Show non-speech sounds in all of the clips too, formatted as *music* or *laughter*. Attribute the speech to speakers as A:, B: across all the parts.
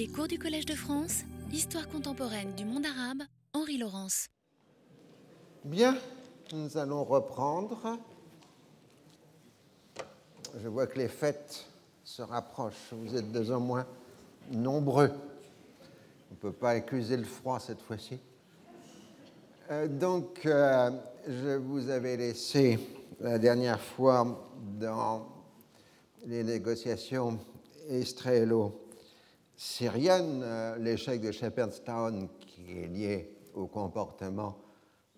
A: Les cours du Collège de France, Histoire contemporaine du monde arabe, Henri Laurence.
B: Bien, nous allons reprendre. Je vois que les fêtes se rapprochent. Vous êtes de en moins nombreux. On ne peut pas accuser le froid cette fois-ci. Euh, donc, euh, je vous avais laissé la dernière fois dans les négociations israélo-syriennes, euh, l'échec de Shepherd's Town qui est lié au comportement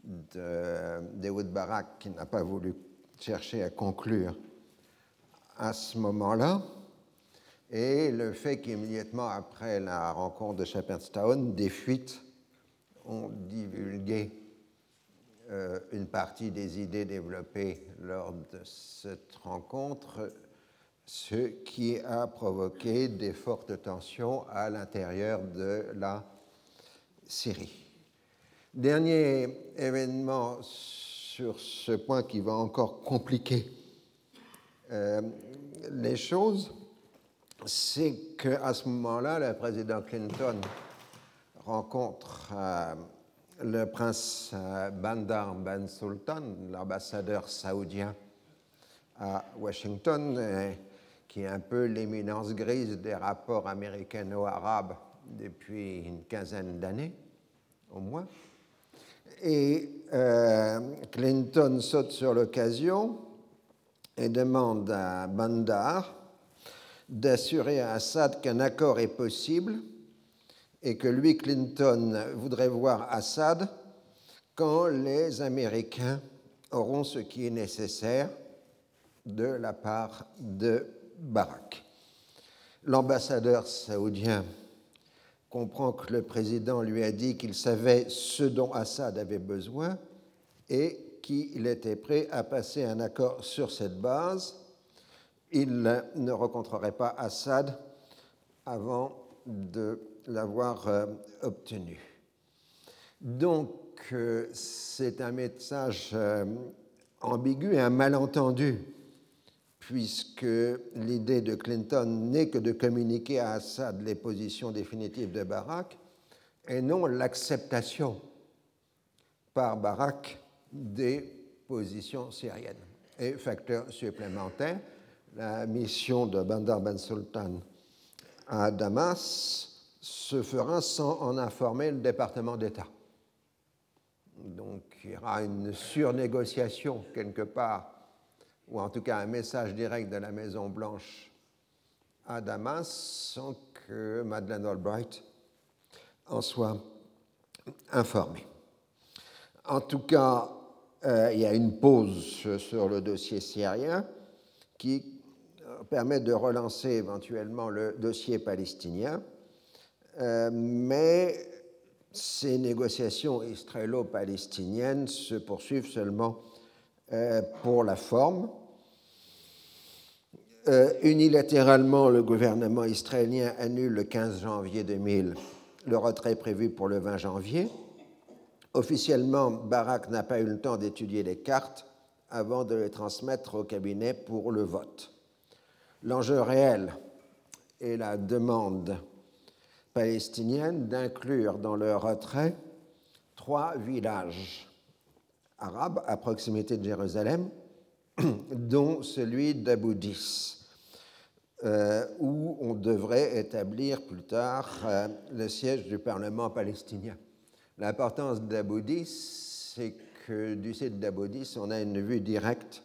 B: d'Ehud Barak qui n'a pas voulu chercher à conclure à ce moment-là, et le fait qu'immédiatement après la rencontre de Shepherd's Town, des fuites ont divulgué euh, une partie des idées développées lors de cette rencontre, ce qui a provoqué des fortes tensions à l'intérieur de la Syrie. Dernier événement sur ce point qui va encore compliquer euh, les choses, c'est qu'à ce moment-là, le président Clinton rencontre euh, le prince euh, Bandar Ben Sultan, l'ambassadeur saoudien à Washington, qui est un peu l'éminence grise des rapports américano-arabes depuis une quinzaine d'années, au moins. Et euh, Clinton saute sur l'occasion et demande à Bandar d'assurer à Assad qu'un accord est possible et que lui, Clinton, voudrait voir Assad quand les Américains auront ce qui est nécessaire de la part de Barack. L'ambassadeur saoudien comprend que le président lui a dit qu'il savait ce dont Assad avait besoin et qu'il était prêt à passer un accord sur cette base. Il ne rencontrerait pas Assad avant de l'avoir euh, obtenu. Donc, euh, c'est un message euh, ambigu et un malentendu, puisque l'idée de Clinton n'est que de communiquer à Assad les positions définitives de Barak et non l'acceptation par Barak des positions syriennes. Et facteur supplémentaire, la mission de Bandar Ben Sultan à Damas se fera sans en informer le département d'État. Donc il y aura une surnégociation quelque part, ou en tout cas un message direct de la Maison-Blanche à Damas sans que Madeleine Albright en soit informée. En tout cas, euh, il y a une pause sur le dossier syrien qui permet de relancer éventuellement le dossier palestinien euh, mais ces négociations israélo-palestiniennes se poursuivent seulement euh, pour la forme. Euh, unilatéralement, le gouvernement israélien annule le 15 janvier 2000 le retrait prévu pour le 20 janvier. Officiellement, Barak n'a pas eu le temps d'étudier les cartes avant de les transmettre au cabinet pour le vote. L'enjeu réel est la demande palestinienne d'inclure dans leur retrait trois villages arabes à proximité de Jérusalem, *clears throat* dont celui d'Aboudis, euh, où on devrait établir plus tard euh, le siège du Parlement palestinien. L'importance d'Aboudis, c'est que du site d'Aboudis, on a une vue directe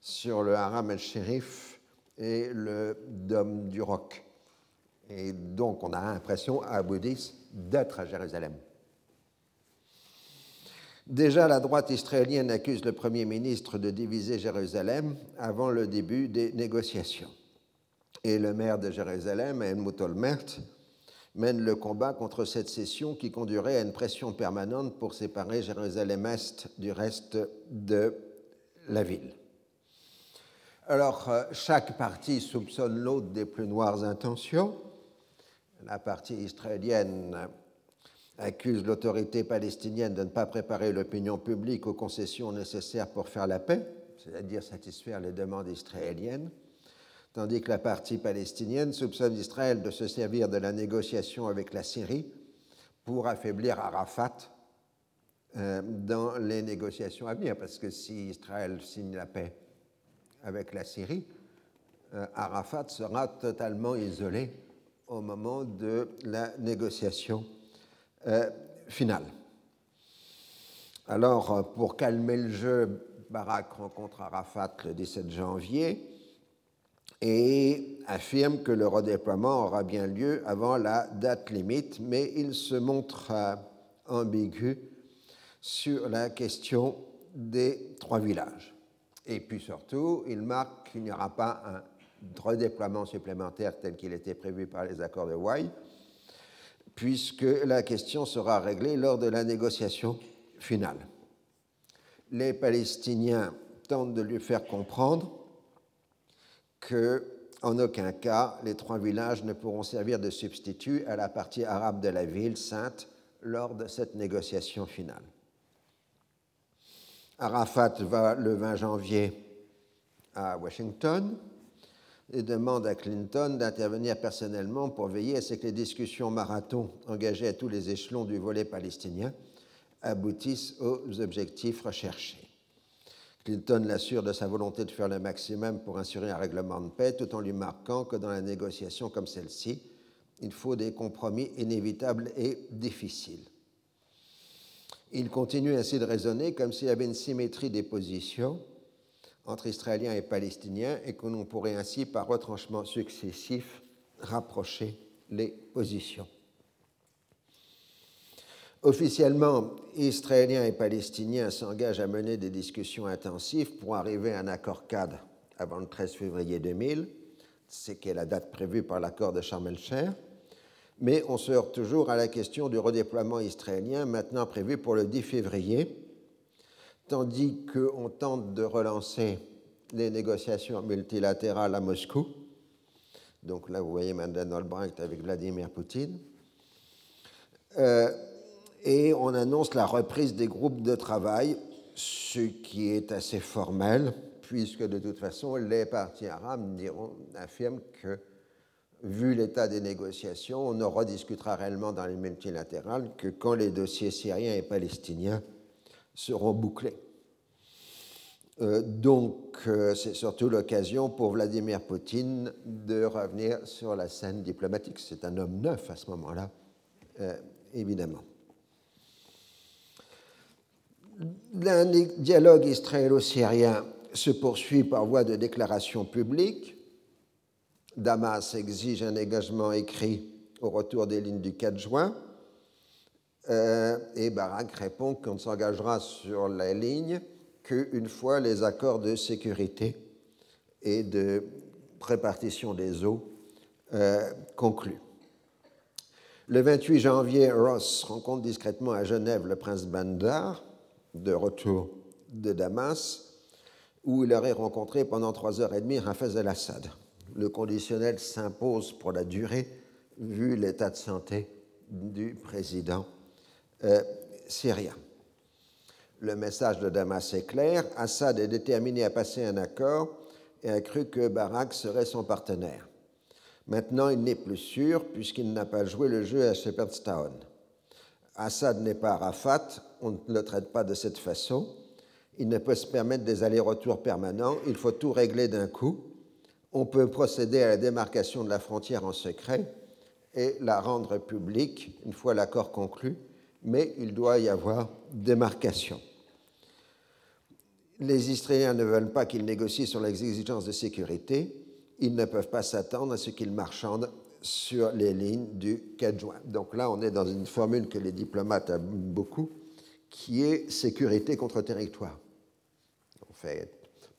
B: sur le Haram el-Sherif et le Dôme du Roc. Et donc, on a l'impression à Abu d'être à Jérusalem. Déjà, la droite israélienne accuse le Premier ministre de diviser Jérusalem avant le début des négociations. Et le maire de Jérusalem, Helmut Olmert, mène le combat contre cette cession qui conduirait à une pression permanente pour séparer Jérusalem-Est du reste de la ville. Alors, euh, chaque partie soupçonne l'autre des plus noires intentions la partie israélienne accuse l'autorité palestinienne de ne pas préparer l'opinion publique aux concessions nécessaires pour faire la paix, c'est-à-dire satisfaire les demandes israéliennes, tandis que la partie palestinienne soupçonne Israël de se servir de la négociation avec la Syrie pour affaiblir Arafat euh, dans les négociations à venir, parce que si Israël signe la paix avec la Syrie, euh, Arafat sera totalement isolé au moment de la négociation euh. Alors, pour calmer le jeu, Barak rencontre Arafat le 17 janvier et affirme que le redéploiement aura bien lieu avant la date limite, mais il se montre euh, ambigu sur la question des trois villages. Et puis surtout, il marque qu'il n'y aura pas un redéploiement supplémentaire tel qu'il était prévu par les accords de Hawaï, puisque la question sera réglée lors de la négociation finale. Les Palestiniens tentent de lui faire comprendre que, en aucun cas, les trois villages ne pourront servir de substitut à la partie arabe de la ville sainte lors de cette négociation finale. Arafat va le 20 janvier à Washington et demande à Clinton d'intervenir personnellement pour veiller à ce que les discussions marathon engagées à tous les échelons du volet palestinien aboutissent aux objectifs recherchés. Clinton l'assure de sa volonté de faire le maximum pour assurer un règlement de paix, tout en lui marquant que dans la négociation comme celle-ci, il faut des compromis inévitables et difficiles. Il continue ainsi de raisonner comme s'il y avait une symétrie des positions entre Israéliens et Palestiniens et que l'on pourrait ainsi, par retranchements successifs, rapprocher les positions. Officiellement, Israéliens et Palestiniens s'engagent à mener des discussions intensives pour arriver à un accord cadre avant le 13 février 2000, c'est qui est la date prévue par l'accord de Sharm el-Sheikh, mais on se heurte toujours à la question du redéploiement israélien maintenant prévu pour le 10 février, tandis qu'on tente de relancer les négociations multilatérales à Moscou. Donc là, vous voyez Madeleine Albright avec Vladimir Poutine. Euh, et on annonce la reprise des groupes de travail, ce qui est assez formel, puisque de toute façon, les partis arabes diront, affirment que, vu l'état des négociations, on ne rediscutera réellement dans les multilatérales que quand les dossiers syriens et palestiniens seront bouclés. Euh, donc, euh, c'est surtout l'occasion pour Vladimir Poutine de revenir sur la scène diplomatique. C'est un homme neuf à ce moment-là, euh, évidemment. Un dialogue israélo-syrien se poursuit par voie de déclaration publique. Damas exige un engagement écrit au retour des lignes du 4 juin. Euh, et Barak répond qu'on ne s'engagera sur la ligne qu'une fois les accords de sécurité et de répartition des eaux euh, conclus. Le 28 janvier, Ross rencontre discrètement à Genève le prince Bandar de retour de Damas, où il aurait rencontré pendant trois heures et demie Hafez el-Assad. Le conditionnel s'impose pour la durée, vu l'état de santé du président euh, syrien. Le message de Damas est clair. Assad est déterminé à passer un accord et a cru que Barak serait son partenaire. Maintenant, il n'est plus sûr puisqu'il n'a pas joué le jeu à Shepherd's Town. Assad n'est pas Arafat, on ne le traite pas de cette façon. Il ne peut se permettre des allers-retours permanents, il faut tout régler d'un coup. On peut procéder à la démarcation de la frontière en secret et la rendre publique une fois l'accord conclu, mais il doit y avoir démarcation. Les Israéliens ne veulent pas qu'ils négocient sur les exigences de sécurité, ils ne peuvent pas s'attendre à ce qu'ils marchandent sur les lignes du 4 juin. Donc là, on est dans une formule que les diplomates aiment beaucoup, qui est sécurité contre territoire. En fait,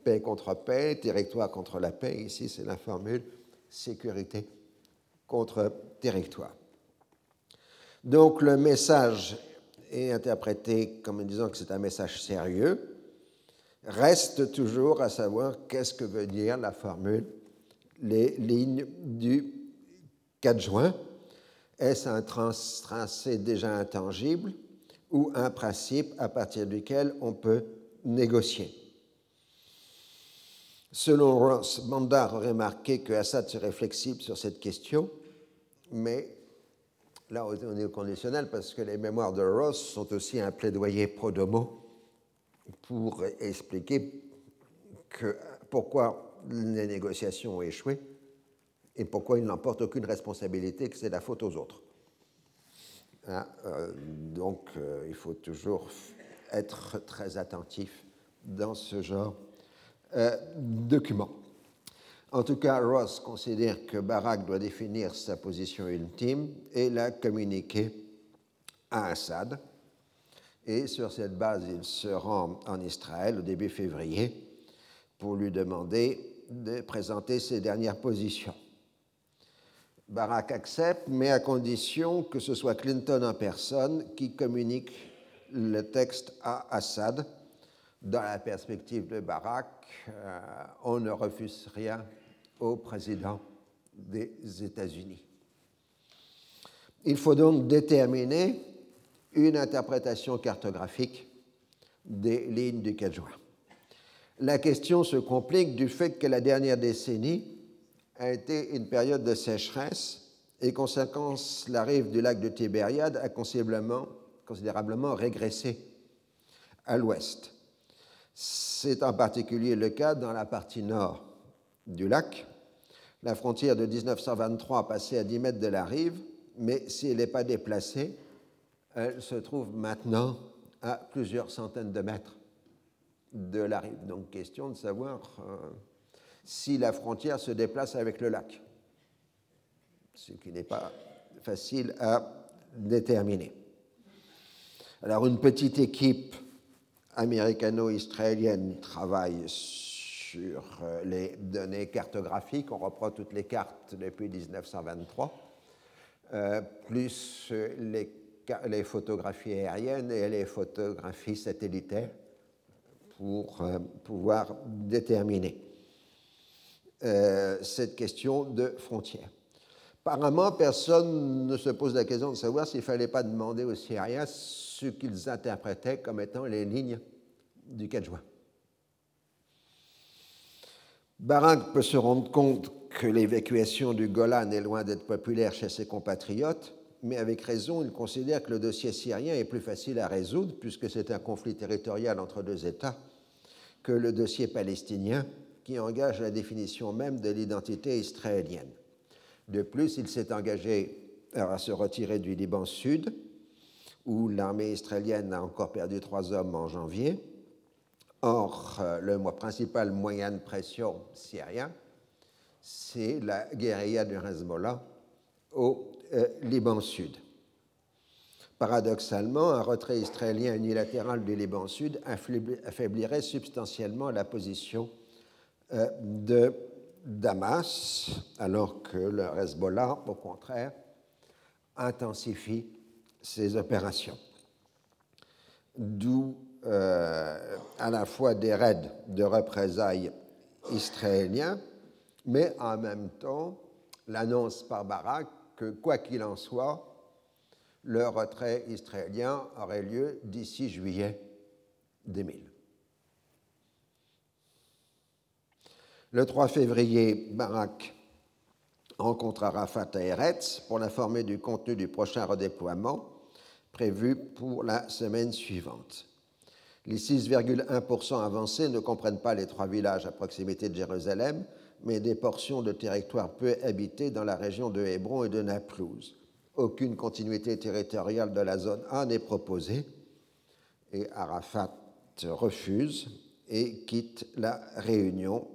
B: paix contre paix, territoire contre la paix. Ici, c'est la formule sécurité contre territoire. Donc le message est interprété comme disant que c'est un message sérieux. Reste toujours à savoir qu'est-ce que veut dire la formule les lignes du 4 juin. Est-ce un tracé déjà intangible ou un principe à partir duquel on peut négocier? Selon Ross, Bandar aurait remarqué que Assad serait flexible sur cette question, mais là on est au conditionnel parce que les mémoires de Ross sont aussi un plaidoyer pro domo pour expliquer que, pourquoi les négociations ont échoué et pourquoi il n'emporte aucune responsabilité, que c'est la faute aux autres. Hein, euh, donc euh, il faut toujours être très attentif dans ce genre euh, de document. En tout cas, Ross considère que Barak doit définir sa position ultime et la communiquer à Assad. Et sur cette base, il se rend en Israël au début février pour lui demander de présenter ses dernières positions. Barack accepte, mais à condition que ce soit Clinton en personne qui communique le texte à Assad. Dans la perspective de Barack, euh, on ne refuse rien au président des États-Unis. Il faut donc déterminer une interprétation cartographique des lignes du 4 juin. La question se complique du fait que la dernière décennie a été une période de sécheresse et, conséquence, la rive du lac de Tibériade a considérablement, considérablement régressé à l'ouest. C'est en particulier le cas dans la partie nord du lac. La frontière de 1923 passait à 10 mètres de la rive, mais si elle n'est pas déplacée, elle se trouve maintenant à plusieurs centaines de mètres de la rive. Donc, question de savoir euh, si la frontière se déplace avec le lac, ce qui n'est pas facile à déterminer. Alors une petite équipe américano-israélienne travaille sur euh, les données cartographiques, on reprend toutes les cartes depuis 1923, euh, plus les, photographies aériennes et les photographies satellitaires pour euh, pouvoir déterminer. Cette question de frontière. Apparemment, personne ne se pose la question de savoir s'il ne fallait pas demander aux Syriens ce qu'ils interprétaient comme étant les lignes du 4 juin. Barak peut se rendre compte que l'évacuation du Golan est loin d'être populaire chez ses compatriotes, mais avec raison, il considère que le dossier syrien est plus facile à résoudre, puisque c'est un conflit territorial entre deux États, que le dossier palestinien, qui engage la définition même de l'identité israélienne. De plus, il s'est engagé à se retirer du Liban Sud, où l'armée israélienne a encore perdu trois hommes en janvier. Or, euh, le principal moyen de pression syrien, c'est la guérilla du Hezbollah au euh, Liban Sud. Paradoxalement, un retrait israélien unilatéral du Liban Sud affaiblirait substantiellement la position euh, de Damas, alors que le Hezbollah, au contraire, intensifie ses opérations. D'où euh, à la fois des raids de représailles israéliens, mais en même temps l'annonce par Barak que, quoi qu'il en soit, le retrait israélien aurait lieu d'ici juillet 2000. Le 3 février, Barak rencontre Arafat à Eretz pour l'informer du contenu du prochain redéploiement prévu pour la semaine suivante. Les 6,1% avancés ne comprennent pas les trois villages à proximité de Jérusalem, mais des portions de territoire peu habitées dans la région de Hébron et de Naplouse. Aucune continuité territoriale de la zone A n'est proposée et Arafat refuse et quitte la réunion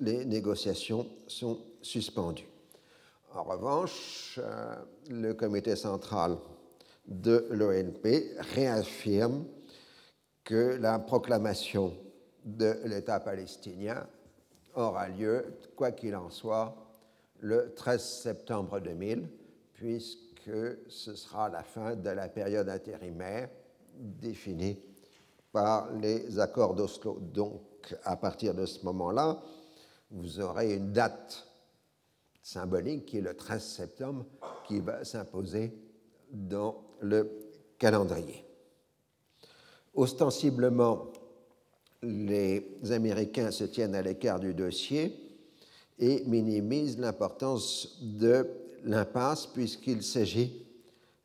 B: les négociations sont suspendues. En revanche, euh, le comité central de l'ONP réaffirme que la proclamation de l'État palestinien aura lieu, quoi qu'il en soit, le 13 septembre 2000, puisque ce sera la fin de la période intérimaire définie par les accords d'Oslo. Donc, à partir de ce moment-là, vous aurez une date symbolique qui est le 13 septembre qui va s'imposer dans le calendrier. Ostensiblement, les Américains se tiennent à l'écart du dossier et minimisent l'importance de l'impasse puisqu'il s'agit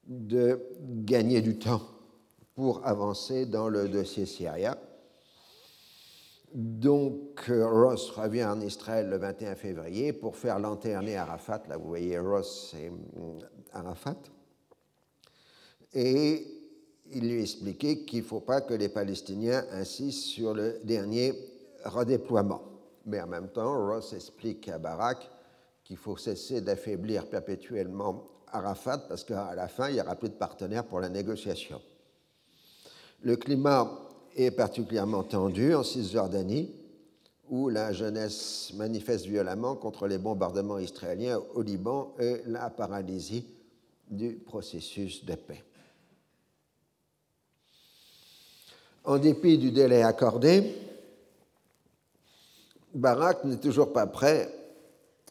B: de gagner du temps pour avancer dans le dossier Syria. Donc Ross revient en Israël le 21 février pour faire lanterner Arafat. Là, vous voyez Ross et hum, Arafat. Et il lui expliquait qu'il ne faut pas que les Palestiniens insistent sur le dernier redéploiement. Mais en même temps, Ross explique à Barak qu'il faut cesser d'affaiblir perpétuellement Arafat parce qu'à la fin, il n'y aura plus de partenaires pour la négociation. Le climat est particulièrement tendu en Cisjordanie, où la jeunesse manifeste violemment contre les bombardements israéliens au Liban et la paralysie du processus de paix. En dépit du délai accordé, Barak n'est toujours pas prêt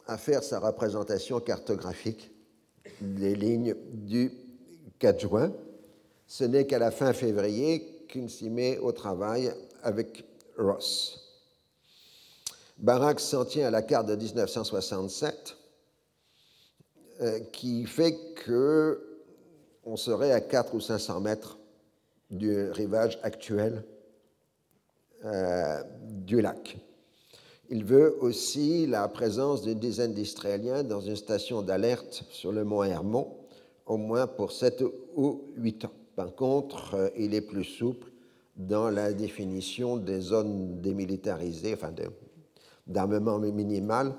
B: à faire sa représentation cartographique des lignes du 4 juin. Ce n'est qu'à la fin février qu'il s'y met au travail avec Ross. Barak s'en tient à la carte de 1967 euh, qui fait que on serait à 4 ou 500 mètres du rivage actuel euh, du lac. Il veut aussi la présence d'une dizaine d'Israéliens dans une station d'alerte sur le mont Hermon, au moins pour 7 ou 8 ans. Par contre, euh, il est plus souple dans la définition des zones démilitarisées, enfin d'armement minimal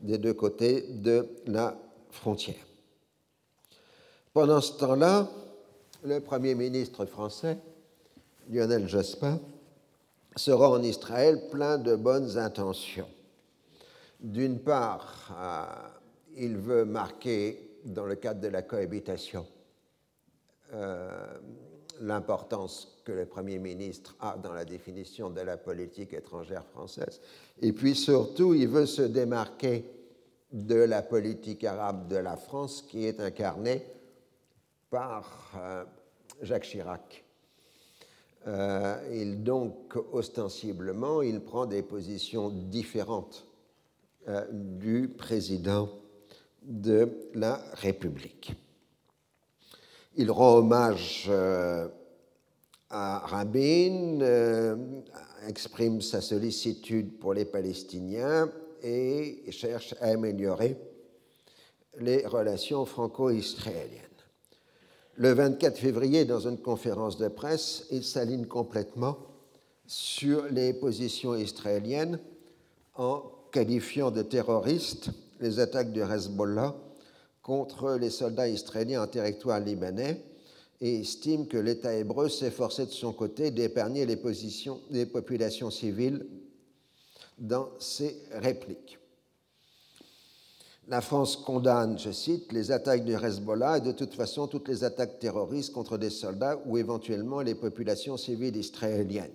B: des deux côtés de la frontière. Pendant ce temps-là, le Premier ministre français, Lionel Jospin, sera en Israël plein de bonnes intentions. D'une part, euh, il veut marquer, dans le cadre de la cohabitation, euh, l'importance que le Premier ministre a dans la définition de la politique étrangère française. Et puis surtout, il veut se démarquer de la politique arabe de la France qui est incarnée par euh, Jacques Chirac. Euh, il donc, ostensiblement, il prend des positions différentes euh, du président de la République. Il rend hommage à Rabin, exprime sa sollicitude pour les Palestiniens et cherche à améliorer les relations franco-israéliennes. Le 24 février, dans une conférence de presse, il s'aligne complètement sur les positions israéliennes en qualifiant de terroristes les attaques du Hezbollah contre les soldats israéliens en territoire libanais et estime que l'État hébreu forcé de son côté d'épargner les, positions, des populations civiles dans ses répliques. La France condamne, je cite, les attaques du Hezbollah et de toute façon toutes les attaques terroristes contre des soldats ou éventuellement les populations civiles israéliennes.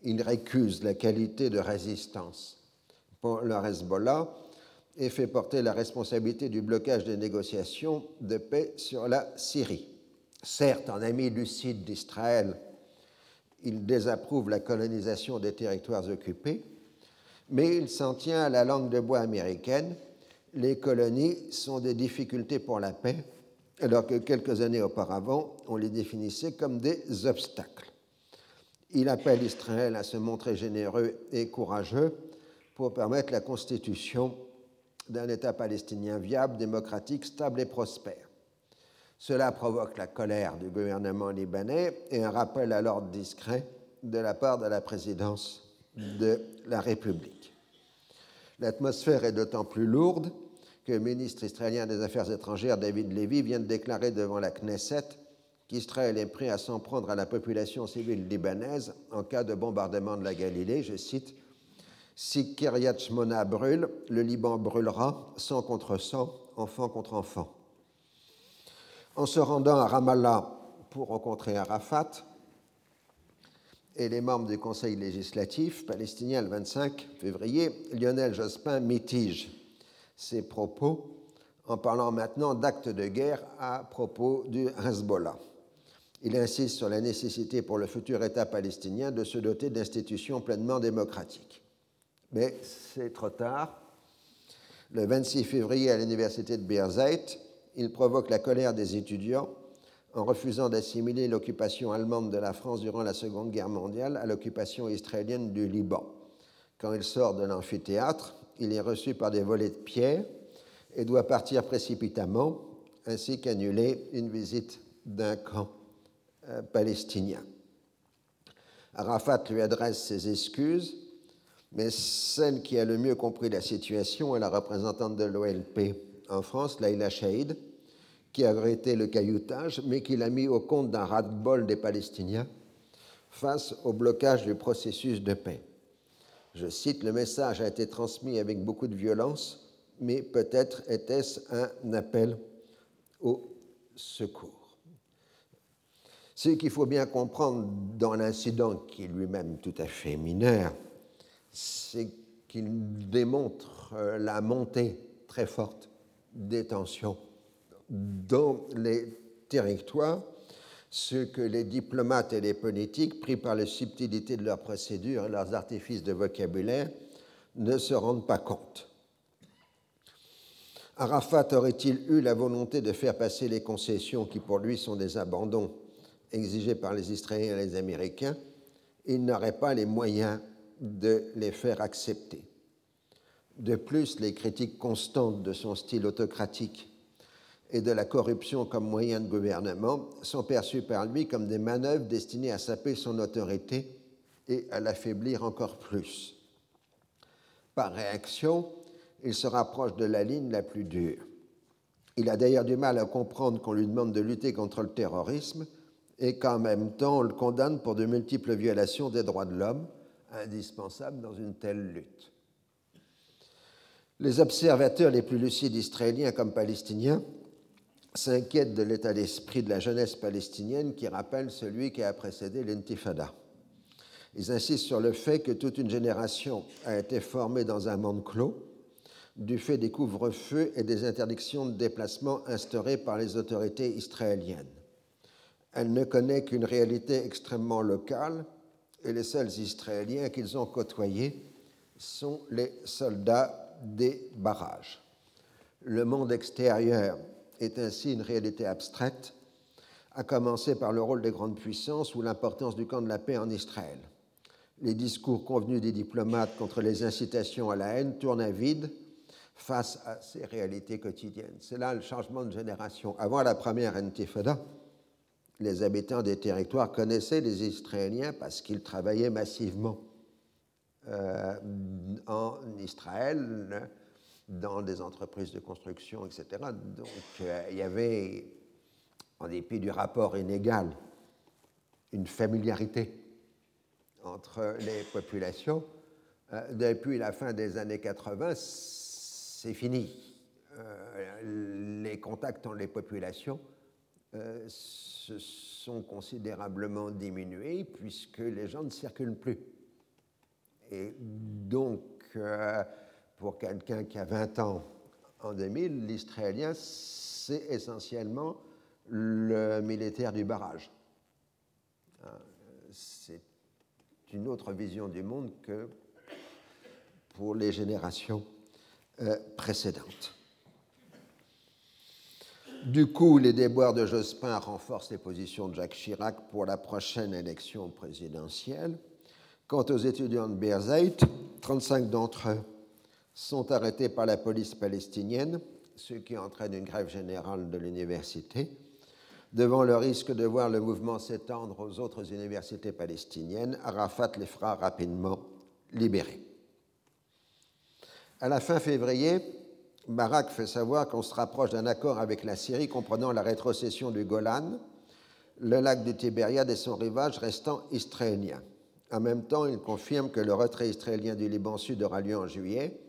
B: Il récuse la qualité de résistance pour le Hezbollah et fait porter la responsabilité du blocage des négociations de paix sur la Syrie. Certes, en ami lucide d'Israël, il désapprouve la colonisation des territoires occupés, mais il s'en tient à la langue de bois américaine les colonies sont des difficultés pour la paix, alors que quelques années auparavant, on les définissait comme des obstacles. Il appelle Israël à se montrer généreux et courageux pour permettre la constitution d'un État palestinien viable, démocratique, stable et prospère. Cela provoque la colère du gouvernement libanais et un rappel à l'ordre discret de la part de la présidence de la République. L'atmosphère est d'autant plus lourde que le ministre israélien des Affaires étrangères, David Levy, vient de déclarer devant la Knesset qu'Israël est prêt à s'en prendre à la population civile libanaise en cas de bombardement de la Galilée. Je cite Si Kiryat Shmona brûle, le Liban brûlera, sang contre sang, enfant contre enfant. En se rendant à Ramallah pour rencontrer Arafat et les membres du Conseil législatif palestinien le 25 février, Lionel Jospin mitige ses propos en parlant maintenant d'actes de guerre à propos du Hezbollah. Il insiste sur la nécessité pour le futur État palestinien de se doter d'institutions pleinement démocratiques. Mais c'est trop tard. Le 26 février, à l'université de Birzeit, il provoque la colère des étudiants en refusant d'assimiler l'occupation allemande de la France durant la Seconde Guerre mondiale à l'occupation israélienne du Liban. Quand il sort de l'amphithéâtre, il est reçu par des volets de pierre et doit partir précipitamment, ainsi qu'annuler une visite d'un camp euh, palestinien. Arafat lui adresse ses excuses, mais celle qui a le mieux compris la situation est la représentante de l'OLP en France, Laila Shaïd, qui a arrêté le cailloutage, mais qui l'a mis au compte d'un ras-de-bol des Palestiniens face au blocage du processus de paix. Je cite, le message a été transmis avec beaucoup de violence, mais peut-être était-ce un appel au secours. Ce qu'il faut bien comprendre dans l'incident qui est lui-même tout à fait mineur, c'est qu'il démontre la montée très forte des tensions dans les territoires, ce que les diplomates et les politiques, pris par la subtilité de leurs procédures et leurs artifices de vocabulaire, ne se rendent pas compte. Arafat aurait-il eu la volonté de faire passer les concessions qui pour lui sont des abandons exigés par les Israéliens et les Américains, il n'aurait pas les moyens de les faire accepter. De plus, les critiques constantes de son style autocratique et de la corruption comme moyen de gouvernement sont perçus par lui comme des manœuvres destinées à saper son autorité et à l'affaiblir encore plus. Par réaction, il se rapproche de la ligne la plus dure. Il a d'ailleurs du mal à comprendre qu'on lui demande de lutter contre le terrorisme et qu'en même temps on le condamne pour de multiples violations des droits de l'homme, indispensables dans une telle lutte. Les observateurs les plus lucides israéliens comme palestiniens s'inquiète de l'état d'esprit de la jeunesse palestinienne qui rappelle celui qui a précédé l'intifada. Ils insistent sur le fait que toute une génération a été formée dans un monde clos du fait des couvre-feux et des interdictions de déplacement instaurées par les autorités israéliennes. Elle ne connaît qu'une réalité extrêmement locale et les seuls Israéliens qu'ils ont côtoyés sont les soldats des barrages. Le monde extérieur est ainsi une réalité abstraite, à commencer par le rôle des grandes puissances ou l'importance du camp de la paix en Israël. Les discours convenus des diplomates contre les incitations à la haine tournent à vide face à ces réalités quotidiennes. C'est là le changement de génération. Avant la première intifada, les habitants des territoires connaissaient les Israéliens parce qu'ils travaillaient massivement euh, en Israël dans des entreprises de construction, etc. Donc euh, il y avait, en dépit du rapport inégal, une familiarité entre les populations. Euh, depuis la fin des années 80, c'est fini. Euh, les contacts entre les populations se sont considérablement diminués puisque les gens ne circulent plus. Et donc, pour quelqu'un qui a 20 ans en 2000, l'Israélien, c'est essentiellement le militaire du barrage. Hein, c'est une autre vision du monde que pour les générations euh, précédentes. Du coup, les déboires de Jospin renforcent les positions de Jacques Chirac pour la prochaine élection présidentielle. Quant aux étudiants de Berzeit, 35 d'entre eux sont arrêtés par la police palestinienne, ce qui entraîne une grève générale de l'université, devant le risque de voir le mouvement s'étendre aux autres universités palestiniennes, Arafat les fera rapidement libérer. À la fin février, Barak fait savoir qu'on se rapproche d'un accord avec la Syrie comprenant la rétrocession du Golan, le lac du Tibériade et son rivage restant israélien. En même temps, il confirme que le retrait israélien du Liban Sud aura lieu en juillet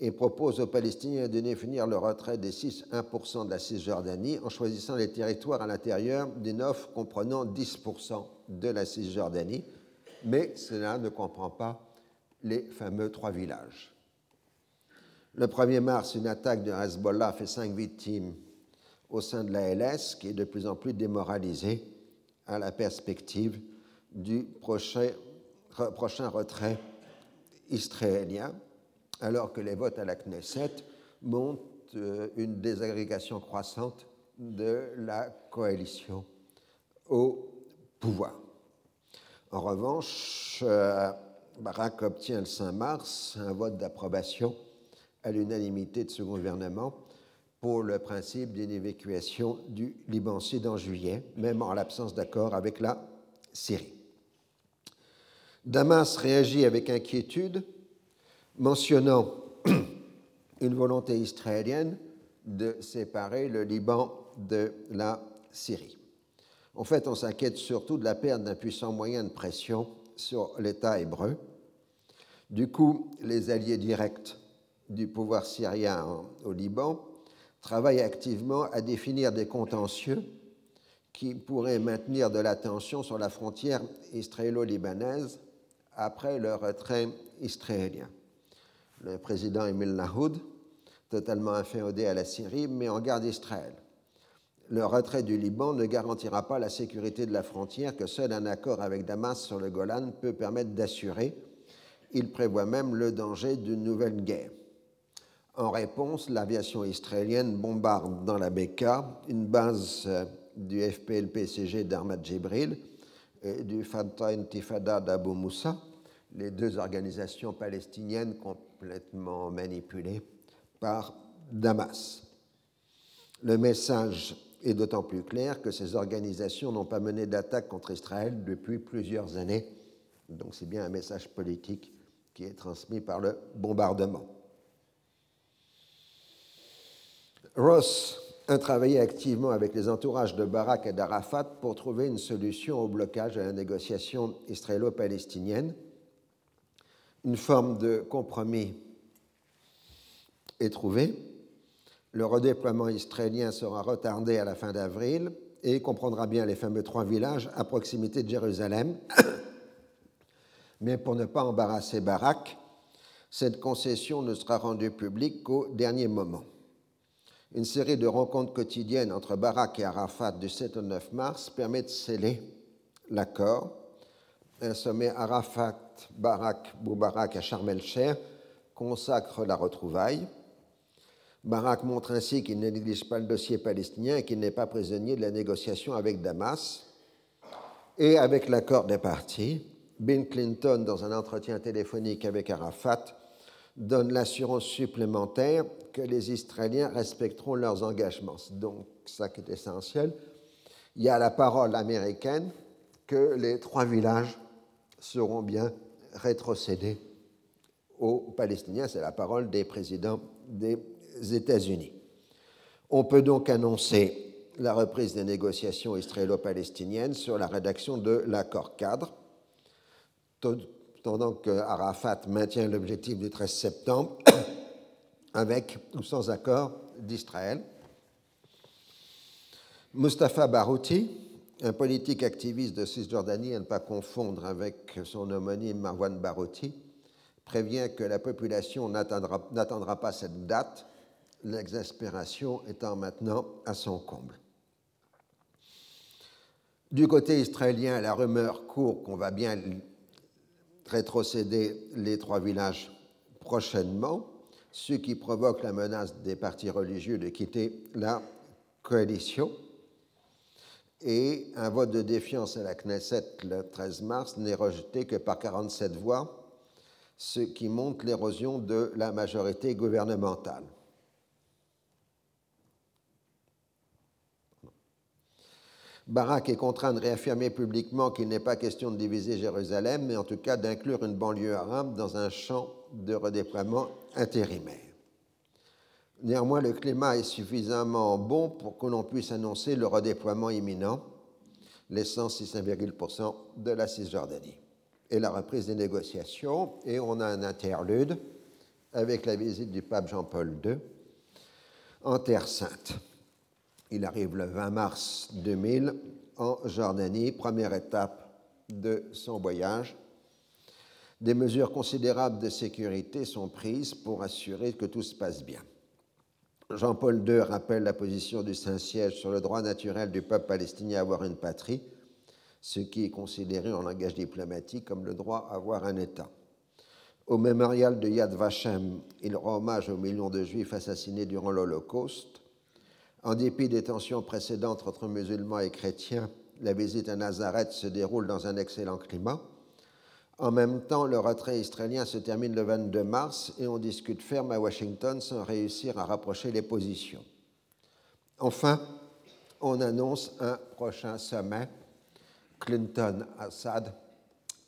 B: et propose aux Palestiniens de définir le retrait des 6-1% de la Cisjordanie en choisissant les territoires à l'intérieur d'une offre comprenant 10% de la Cisjordanie, mais cela ne comprend pas les fameux trois villages. Le 1er mars, une attaque de Hezbollah fait cinq victimes au sein de la LS, qui est de plus en plus démoralisée à la perspective du prochain, prochain retrait israélien, alors que les votes à la Knesset montrent euh, une désagrégation croissante de la coalition au pouvoir. En revanche, euh, Barak obtient le 5 mars un vote d'approbation à l'unanimité de ce gouvernement pour le principe d'une évacuation du Liban Sud en juillet, même en l'absence d'accord avec la Syrie. Damas réagit avec inquiétude, mentionnant *clears throat* une volonté israélienne de séparer le Liban de la Syrie. En fait, on s'inquiète surtout de la perte d'un puissant moyen de pression sur l'État hébreu. Du coup, les alliés directs du pouvoir syrien au Liban travaille activement à définir des contentieux qui pourraient maintenir de la tension sur la frontière israélo-libanaise après le retrait israélien. Le président Emil Nahoud, totalement inféodé à la Syrie, met en garde Israël. Le retrait du Liban ne garantira pas la sécurité de la frontière que seul un accord avec Damas sur le Golan peut permettre d'assurer. Il prévoit même le danger d'une nouvelle guerre. En réponse, l'aviation israélienne bombarde dans la Beka une base euh, du FPLPCG d'Armad Jibril et du Fatah Intifada d'Abu Moussa, les deux organisations palestiniennes complètement manipulées par Damas. Le message est d'autant plus clair que ces organisations n'ont pas mené d'attaque contre Israël depuis plusieurs années. Donc c'est bien un message politique qui est transmis par le bombardement. Ross a travaillé activement avec les entourages de Barak et d'Arafat pour trouver une solution au blocage à la négociation israélo-palestinienne. Une forme de compromis est trouvée. Le redéploiement israélien sera retardé à la fin d'avril et comprendra bien les fameux trois villages à proximité de Jérusalem. *coughs* Mais pour ne pas embarrasser Barak, cette concession ne sera rendue publique qu'au dernier moment une série de rencontres quotidiennes entre Barak et Arafat du 7 au 9 mars permet de sceller l'accord. Un sommet Arafat-Barak-Boubarak à Sharm el-Sheikh consacre la retrouvaille. Barak montre ainsi qu'il ne néglige pas le dossier palestinien et qu'il n'est pas prisonnier de la négociation avec Damas. Et avec l'accord des parties, Bill Clinton, dans un entretien téléphonique avec Arafat, donne l'assurance supplémentaire que les Israéliens respecteront leurs engagements. Donc, ça qui est essentiel. Il y a la parole américaine que les trois villages seront bien rétrocédés aux Palestiniens. C'est la parole des présidents des États-Unis. On peut donc annoncer la reprise des négociations israélo-palestiniennes sur la rédaction de l'accord cadre pendant que Arafat maintient l'objectif du 13 septembre, *coughs* avec ou sans accord d'Israël. Mustafa Barouti, un politique activiste de Cisjordanie à ne pas confondre avec son homonyme Marwan Barouti, prévient que la population n'attendra pas cette date, l'exaspération étant maintenant à son comble. Du côté israélien, la rumeur court qu'on va bien rétrocéder les trois villages prochainement, ce qui provoque la menace des partis religieux de quitter la coalition. Et un vote de défiance à la Knesset le 13 mars n'est rejeté que par 47 voix, ce qui montre l'érosion de la majorité gouvernementale. Barak est contraint de réaffirmer publiquement qu'il n'est pas question de diviser Jérusalem, mais en tout cas d'inclure une banlieue arabe dans un champ de redéploiement intérimaire. Néanmoins, le climat est suffisamment bon pour que l'on puisse annoncer le redéploiement imminent, laissant 6,1% de la Cisjordanie. Et la reprise des négociations, et on a un interlude avec la visite du pape Jean-Paul II en Terre Sainte. Il arrive le 20 mars 2000 en Jordanie, première étape de son voyage. Des mesures considérables de sécurité sont prises pour assurer que tout se passe bien. Jean-Paul II rappelle la position du Saint-Siège sur le droit naturel du peuple palestinien à avoir une patrie ce qui est considéré en langage diplomatique comme le droit à avoir un État. Au mémorial de Yad Vashem, il rend hommage aux millions de juifs assassinés durant l'Holocauste. En dépit des tensions précédentes entre musulmans et chrétiens, la visite à Nazareth se déroule dans un excellent climat. En même temps, le retrait israélien se termine le 22 mars et on discute ferme à Washington sans réussir à rapprocher les positions. Enfin, on annonce un prochain sommet Clinton-Assad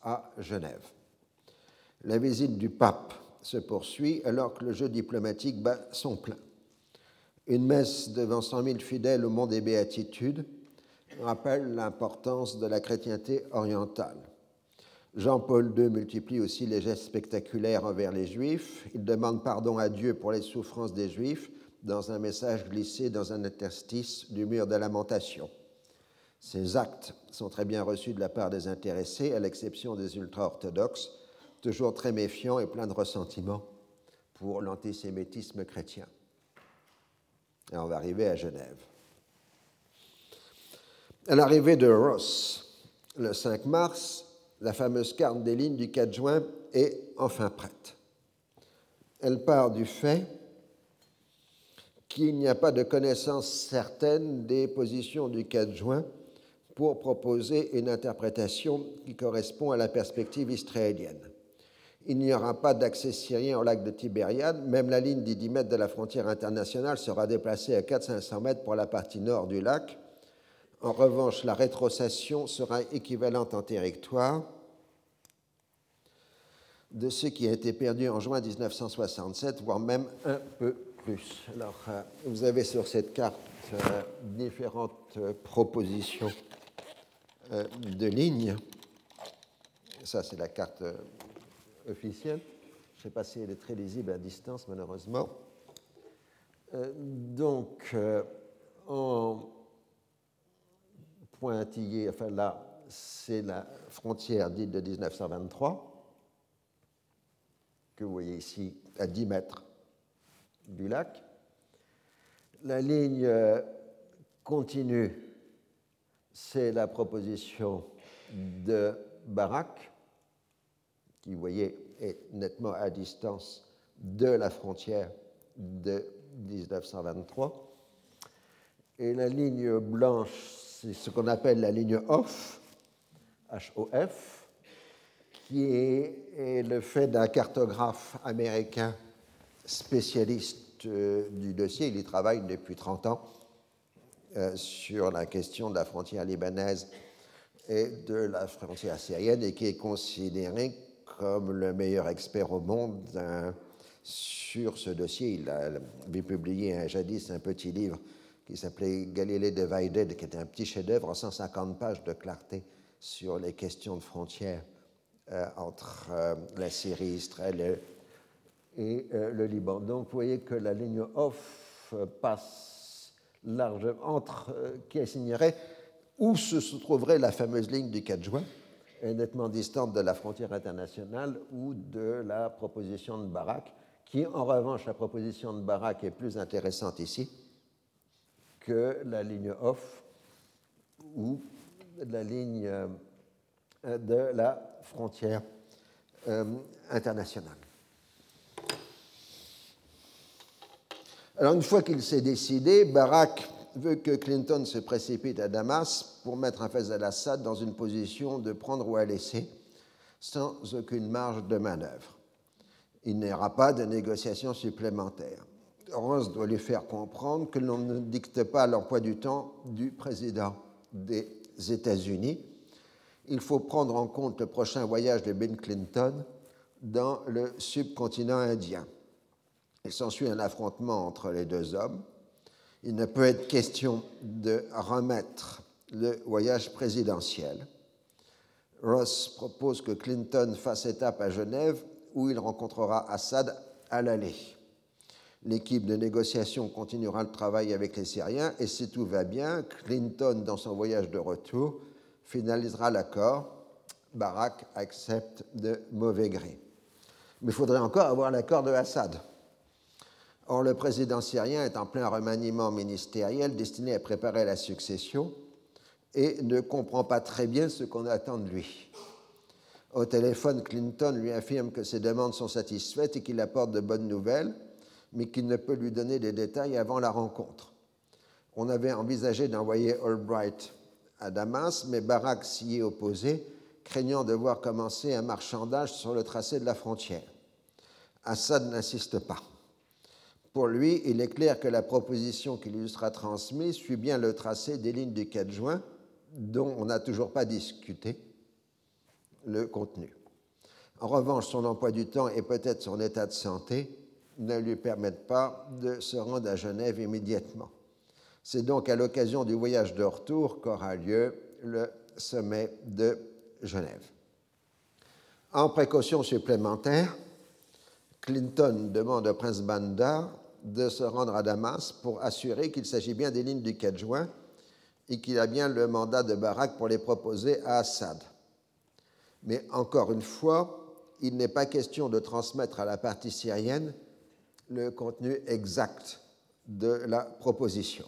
B: à Genève. La visite du pape se poursuit alors que le jeu diplomatique bat son plein. Une messe devant 100 000 fidèles au Mont des Béatitudes rappelle l'importance de la chrétienté orientale. Jean-Paul II multiplie aussi les gestes spectaculaires envers les Juifs. Il demande pardon à Dieu pour les souffrances des Juifs dans un message glissé dans un interstice du mur de lamentation. Ces actes sont très bien reçus de la part des intéressés, à l'exception des ultra-orthodoxes, toujours très méfiant et plein de ressentiment pour l'antisémitisme chrétien. Et on va arriver à Genève. À l'arrivée de Ross, le 5 mars, la fameuse carte des lignes du 4 juin est enfin prête. Elle part du fait qu'il n'y a pas de connaissance certaine des positions du 4 juin pour proposer une interprétation qui correspond à la perspective israélienne il n'y aura pas d'accès syrien au lac de Tibériade. Même la ligne des 10 mètres de la frontière internationale sera déplacée à 400-500 mètres pour la partie nord du lac. En revanche, la rétrocession sera équivalente en territoire de ce qui a été perdu en juin 1967, voire même un peu plus. Alors, euh, vous avez sur cette carte euh, différentes euh, propositions de lignes. Ça, c'est la carte officielle. Je ne sais pas si elle est très lisible à distance, malheureusement. Donc, en pointillé, enfin là, c'est la frontière dite de 1923, que vous voyez ici à 10 mètres du lac. La ligne euh, continue, c'est la proposition de Barak, qui, vous voyez, est nettement à distance de la frontière de 1923. Et la ligne blanche, c'est ce qu'on appelle la ligne OFF, HOF, qui est, le fait d'un cartographe américain spécialiste euh, du dossier. Il y travaille depuis 30 ans euh, sur la question de la frontière libanaise et de la frontière syrienne et qui est considéré comme le meilleur expert au monde sur ce dossier. Il avait publié jadis un petit livre qui s'appelait Galilée Divided, qui était un petit chef-d'œuvre en 150 pages de clarté sur les questions de frontières euh, entre euh, la Syrie, Israël et, euh, le Liban. Donc vous voyez que la ligne off passe large entre qui assignerait où se trouverait la fameuse ligne du 4 juin nettement distante de la frontière internationale ou de la proposition de Barak, qui en revanche, la proposition de Barak est plus intéressante ici que la ligne off ou la ligne euh, de la frontière euh, internationale. Alors une fois qu'il s'est décidé, Barak veut que Clinton se précipite à Damas pour mettre en face al-Assad dans une position de prendre ou à laisser, sans aucune marge de manœuvre. Il n'y aura pas de négociations supplémentaires. Ross doit lui faire comprendre que l'on ne dicte pas l'emploi du temps du président des États-Unis. Il faut prendre en compte le prochain voyage de Ben Clinton dans le subcontinent indien. Il s'ensuit un affrontement entre les deux hommes il ne peut être question de remettre le voyage présidentiel. Ross propose que Clinton fasse étape à Genève où il rencontrera Assad à l'aller. L'équipe de négociation continuera le travail avec les Syriens et si tout va bien, Clinton, dans son voyage de retour, finalisera l'accord. Barak accepte de mauvais gré. Mais il faudrait encore avoir l'accord de Assad. Or, le président syrien est en plein remaniement ministériel destiné à préparer la succession et ne comprend pas très bien ce qu'on attend de lui. Au téléphone, Clinton lui affirme que ses demandes sont satisfaites et qu'il apporte de bonnes nouvelles, mais qu'il ne peut lui donner des détails avant la rencontre. On avait envisagé d'envoyer Albright à Damas, mais Barack s'y est opposé, craignant de voir commencer un marchandage sur le tracé de la frontière. Assad n'insiste pas. Pour lui, il est clair que la proposition qui lui sera transmise suit bien le tracé des lignes du 4 juin, dont on n'a toujours pas discuté le contenu. En revanche, son emploi du temps et peut-être son état de santé ne lui permettent pas de se rendre à Genève immédiatement. C'est donc à l'occasion du voyage de retour qu'aura lieu le sommet de Genève. En précaution supplémentaire, Clinton demande au prince Bandar de se rendre à Damas pour assurer qu'il s'agit bien des lignes du 4 juin et qu'il a bien le mandat de Barak pour les proposer à Assad. Mais encore une fois, il n'est pas question de transmettre à la partie syrienne le contenu exact de la proposition.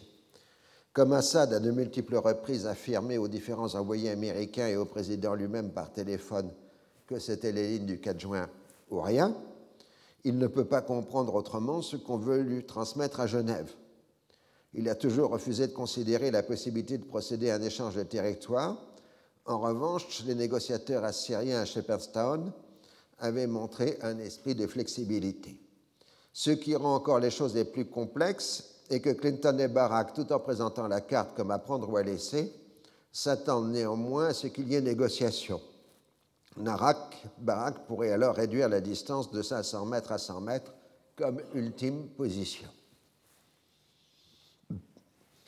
B: Comme Assad a de multiples reprises affirmé aux différents envoyés américains et au président lui-même par téléphone que c'était les lignes du 4 juin ou rien, il ne peut pas comprendre autrement ce qu'on veut lui transmettre à Genève. Il a toujours refusé de considérer la possibilité de procéder à un échange de territoire. En revanche, les négociateurs assyriens à Shepherdstown avaient montré un esprit de flexibilité. Ce qui rend encore les choses les plus complexes est que Clinton et Barack, tout en présentant la carte comme à prendre ou à laisser, s'attendent néanmoins à ce qu'il y ait négociation. Narak, Barak pourrait alors réduire la distance de 500 mètres à 100 mètres comme ultime position.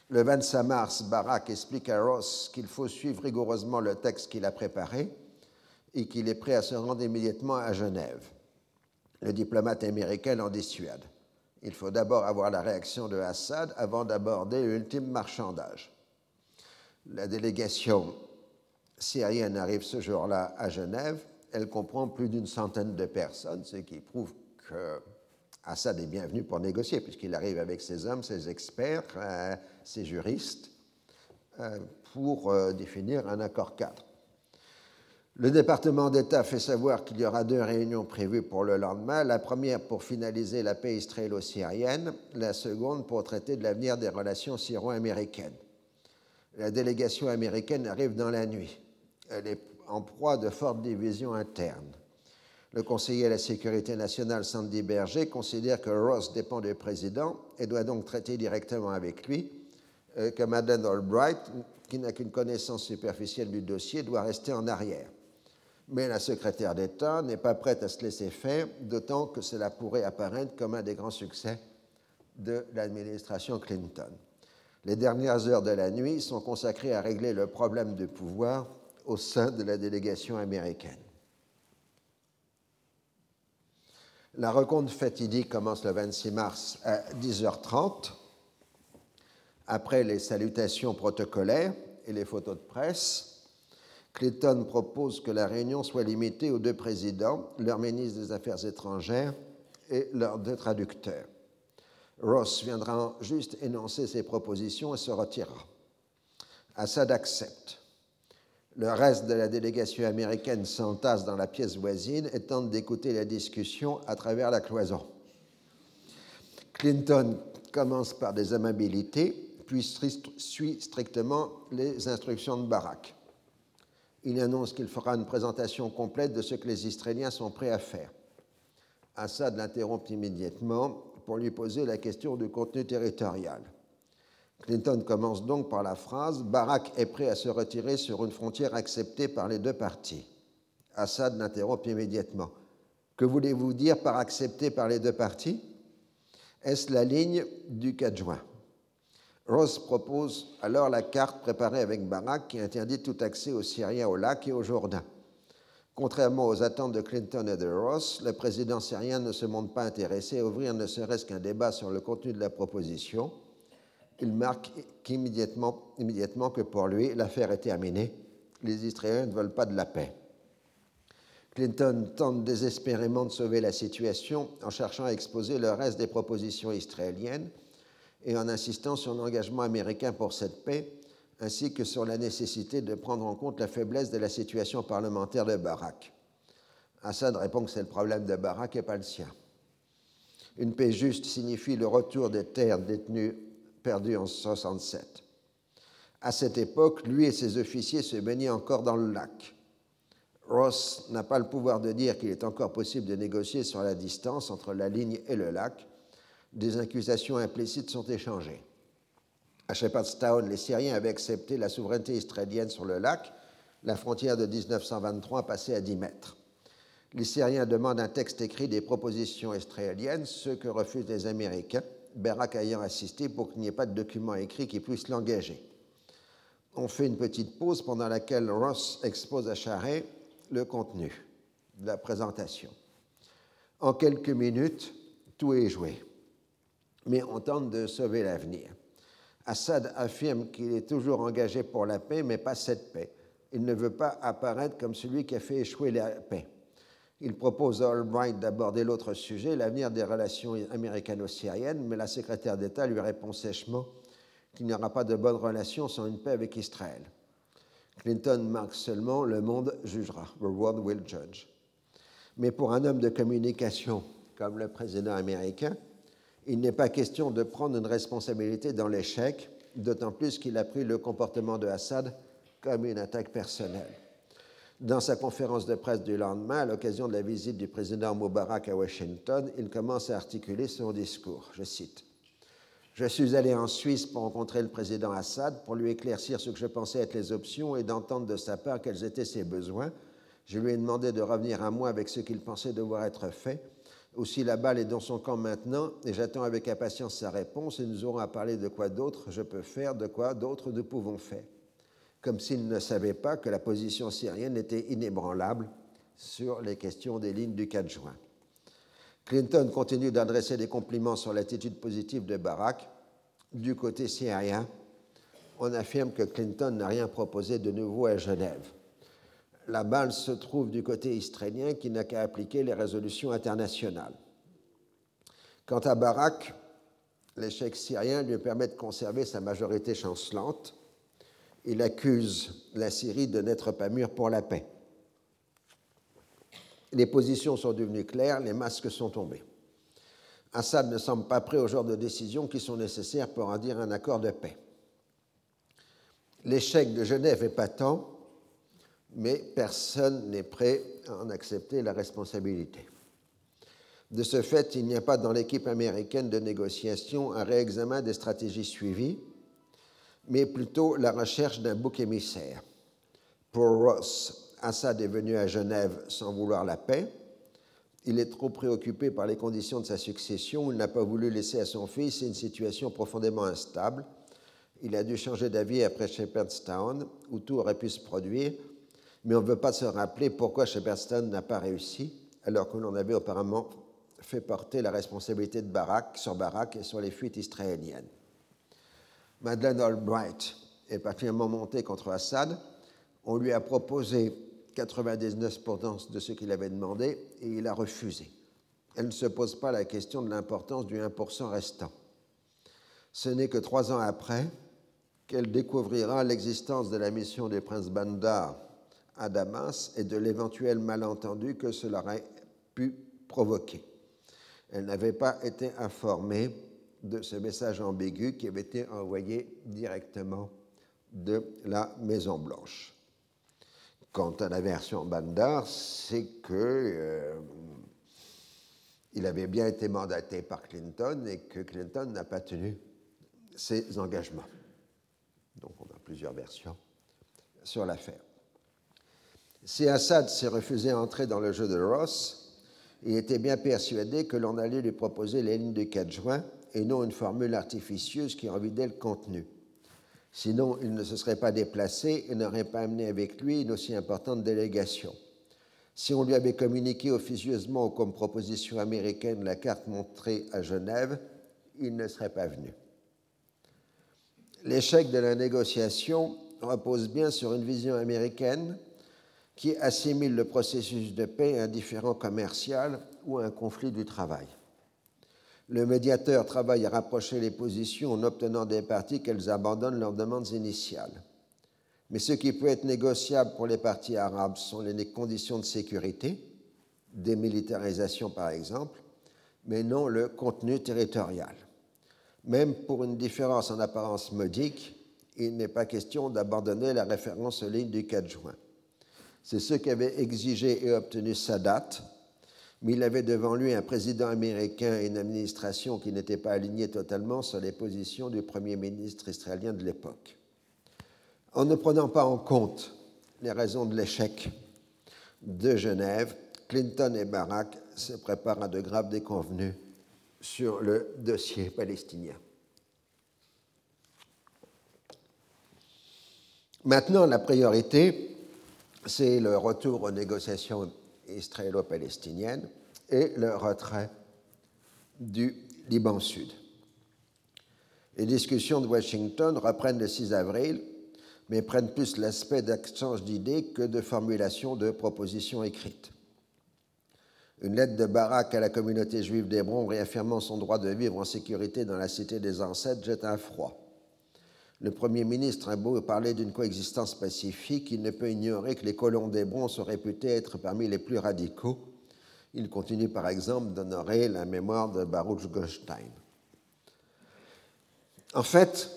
B: Le 25 mars, Barak explique à Ross qu'il faut suivre rigoureusement le texte qu'il a préparé et qu'il est prêt à se rendre immédiatement à Genève. Le diplomate américain en dissuade. Il faut d'abord avoir la réaction de Assad avant d'aborder l'ultime marchandage. La délégation syrienne arrive ce jour-là à Genève. Elle comprend plus d'une centaine de personnes, ce qui prouve que Assad est bienvenu pour négocier, puisqu'il arrive avec ses hommes, ses experts, euh, ses juristes, euh, pour euh, définir un accord cadre. Le département d'État fait savoir qu'il y aura deux réunions prévues pour le lendemain, la première pour finaliser la paix israélo-syrienne, la seconde pour traiter de l'avenir des relations syro-américaines. La délégation américaine arrive dans la nuit elle est en proie de fortes divisions internes. Le conseiller à la sécurité nationale, Sandy Berger, considère que Ross dépend du président et doit donc traiter directement avec lui, euh, que Madeleine Albright, qui n'a qu'une connaissance superficielle du dossier, doit rester en arrière. Mais la secrétaire d'État n'est pas prête à se laisser faire, d'autant que cela pourrait apparaître comme un des grands succès de l'administration Clinton. Les dernières heures de la nuit sont consacrées à régler le problème de pouvoir au sein de la délégation américaine. La rencontre fatidique commence le 26 mars à 10h30. Après les salutations protocolaires et les photos de presse, Clinton propose que la réunion soit limitée aux deux présidents, leur ministre des Affaires étrangères et leurs deux traducteurs. Ross viendra juste énoncer ses propositions et se retirera. Assad accepte. Le reste de la délégation américaine s'entasse dans la pièce voisine et tente d'écouter la discussion à travers la cloison. Clinton commence par des amabilités, puis suit strictement les instructions de Barack. Il annonce qu'il fera une présentation complète de ce que les Israéliens sont prêts à faire. Assad l'interrompt immédiatement pour lui poser la question du contenu territorial. Clinton commence donc par la phrase Barack est prêt à se retirer sur une frontière acceptée par les deux parties. Assad l'interrompt immédiatement. Que voulez-vous dire par accepté par les deux parties Est-ce la ligne du 4 juin? Ross propose alors la carte préparée avec Barack qui interdit tout accès aux Syriens au lac et au Jourdain. Contrairement aux attentes de Clinton et de Ross, le président syrien ne se montre pas intéressé à ouvrir ne serait-ce qu'un débat sur le contenu de la proposition il marque immédiatement, immédiatement que pour lui, l'affaire est terminée. Les Israéliens ne veulent pas de la paix. Clinton tente désespérément de sauver la situation en cherchant à exposer le reste des propositions israéliennes et en insistant sur l'engagement américain pour cette paix, ainsi que sur la nécessité de prendre en compte la faiblesse de la situation parlementaire de Barak. Assad répond que c'est le problème de Barak et pas le sien. Une paix juste signifie le retour des terres détenues perdues en 1967. À cette époque, lui et ses officiers se baignaient encore dans le lac. Ross n'a pas le pouvoir de dire qu'il est encore possible de négocier sur la distance entre la ligne et le lac. Des accusations implicites sont échangées. À Shepherdstown, les Syriens avaient accepté la souveraineté israélienne sur le lac. La frontière de 1923 passait à 10 mètres. Les Syriens demandent un texte écrit des propositions israéliennes, ce que refusent les Américains, Barak ayant assisté pour qu'il n'y ait pas de document écrit qui puisse l'engager. On fait une petite pause pendant laquelle Ross expose à Charret le contenu de la présentation. En quelques minutes, tout est joué, mais on tente de sauver l'avenir. Assad affirme qu'il est toujours engagé pour la paix, mais pas cette paix. Il ne veut pas apparaître comme celui qui a fait échouer la paix. Il propose à Albright d'aborder l'autre sujet, l'avenir des relations américano-syriennes, mais la secrétaire d'État lui répond sèchement qu'il n'y aura pas de bonnes relations sans une paix avec Israël. Clinton marque seulement le monde jugera, the world will judge. Mais pour un homme de communication comme le président américain, il n'est pas question de prendre une responsabilité dans l'échec, d'autant plus qu'il a pris le comportement de Assad comme une attaque personnelle. Dans sa conférence de presse du lendemain, à l'occasion de la visite du président Mubarak à Washington, il commence à articuler son discours. Je cite Je suis allé en Suisse pour rencontrer le président Assad pour lui éclaircir ce que je pensais être les options et d'entendre de sa part quels étaient ses besoins. Je lui ai demandé de revenir à moi avec ce qu'il pensait devoir être fait. Aussi, la balle est dans son camp maintenant et j'attends avec impatience sa réponse et nous aurons à parler de quoi d'autre je peux faire, de quoi d'autre nous pouvons faire comme s'il ne savait pas que la position syrienne était inébranlable sur les questions des lignes du 4 juin. Clinton continue d'adresser des compliments sur l'attitude positive de Barack. Du côté syrien, on affirme que Clinton n'a rien proposé de nouveau à Genève. La balle se trouve du côté israélien qui n'a qu'à appliquer les résolutions internationales. Quant à Barack, l'échec syrien lui permet de conserver sa majorité chancelante il accuse la Syrie de n'être pas mûre pour la paix. Les positions sont devenues claires, les masques sont tombés. Assad ne semble pas prêt au genre de décisions qui sont nécessaires pour en dire un accord de paix. L'échec de Genève est patent, mais personne n'est prêt à en accepter la responsabilité. De ce fait, il n'y a pas dans l'équipe américaine de négociation un réexamen des stratégies suivies, mais plutôt la recherche d'un bouc émissaire. Pour Ross, Assad est venu à Genève sans vouloir la paix. Il est trop préoccupé par les conditions de sa succession. Il n'a pas voulu laisser à son fils une situation profondément instable. Il a dû changer d'avis après Shepherdstown, où tout aurait pu se produire, mais on ne veut pas se rappeler pourquoi Shepherdstown n'a pas réussi, alors que l'on avait auparavant fait porter la responsabilité de Barak sur Barak et sur les fuites israéliennes. Madeleine Albright est particulièrement montée contre Assad. On lui a proposé 99% de ce qu'il avait demandé et il a refusé. Elle ne se pose pas la question de l'importance du 1% restant. Ce n'est que trois ans après qu'elle découvrira l'existence de la mission des princes Bandar à Damas et de l'éventuel malentendu que cela aurait pu provoquer. Elle n'avait pas été informée de ce message ambigu qui avait été envoyé directement de la Maison Blanche. Quant à la version Bandar, c'est que euh, il avait bien été mandaté par Clinton et que Clinton n'a pas tenu ses engagements. Donc on a plusieurs versions sur l'affaire. Si Assad s'est refusé à entrer dans le jeu de Ross, il était bien persuadé que l'on allait lui proposer les lignes du 4 juin et non une formule artificieuse qui en vidait le contenu. Sinon, il ne se serait pas déplacé et n'aurait pas amené avec lui une aussi importante délégation. Si on lui avait communiqué officieusement comme proposition américaine la carte montrée à Genève, il ne serait pas venu. L'échec de la négociation repose bien sur une vision américaine qui assimile le processus de paix à un différent commercial ou à un conflit du travail. Le médiateur travaille à rapprocher les positions en obtenant des parties qu'elles abandonnent leurs demandes initiales. Mais ce qui peut être négociable pour les parties arabes sont les conditions de sécurité, démilitarisation par exemple, mais non le contenu territorial. Même pour une différence en apparence modique, il n'est pas question d'abandonner la référence aux lignes du 4 juin. C'est ce qu'avait exigé et obtenu Sadat, mais il avait devant lui un président américain et une administration qui n'étaient pas alignés totalement sur les positions du premier ministre israélien de l'époque. En ne prenant pas en compte les raisons de l'échec de Genève, Clinton et Barack se préparent à de graves déconvenues sur le dossier palestinien. Maintenant, la priorité, c'est le retour aux négociations israélo-palestiniennes et le retrait du Liban Sud. Les discussions de Washington reprennent le 6 avril, mais prennent plus l'aspect d'échange d'idées que de formulation de propositions écrites. Une lettre de Barak à la communauté juive d'Hébron réaffirmant son droit de vivre en sécurité dans la cité des ancêtres jette un froid. Le Premier ministre a beau parler d'une coexistence pacifique, il ne peut ignorer que les colons d'Hébron sont réputés être parmi les plus radicaux. Il continue par exemple d'honorer la mémoire de Baruch Goldstein. En fait,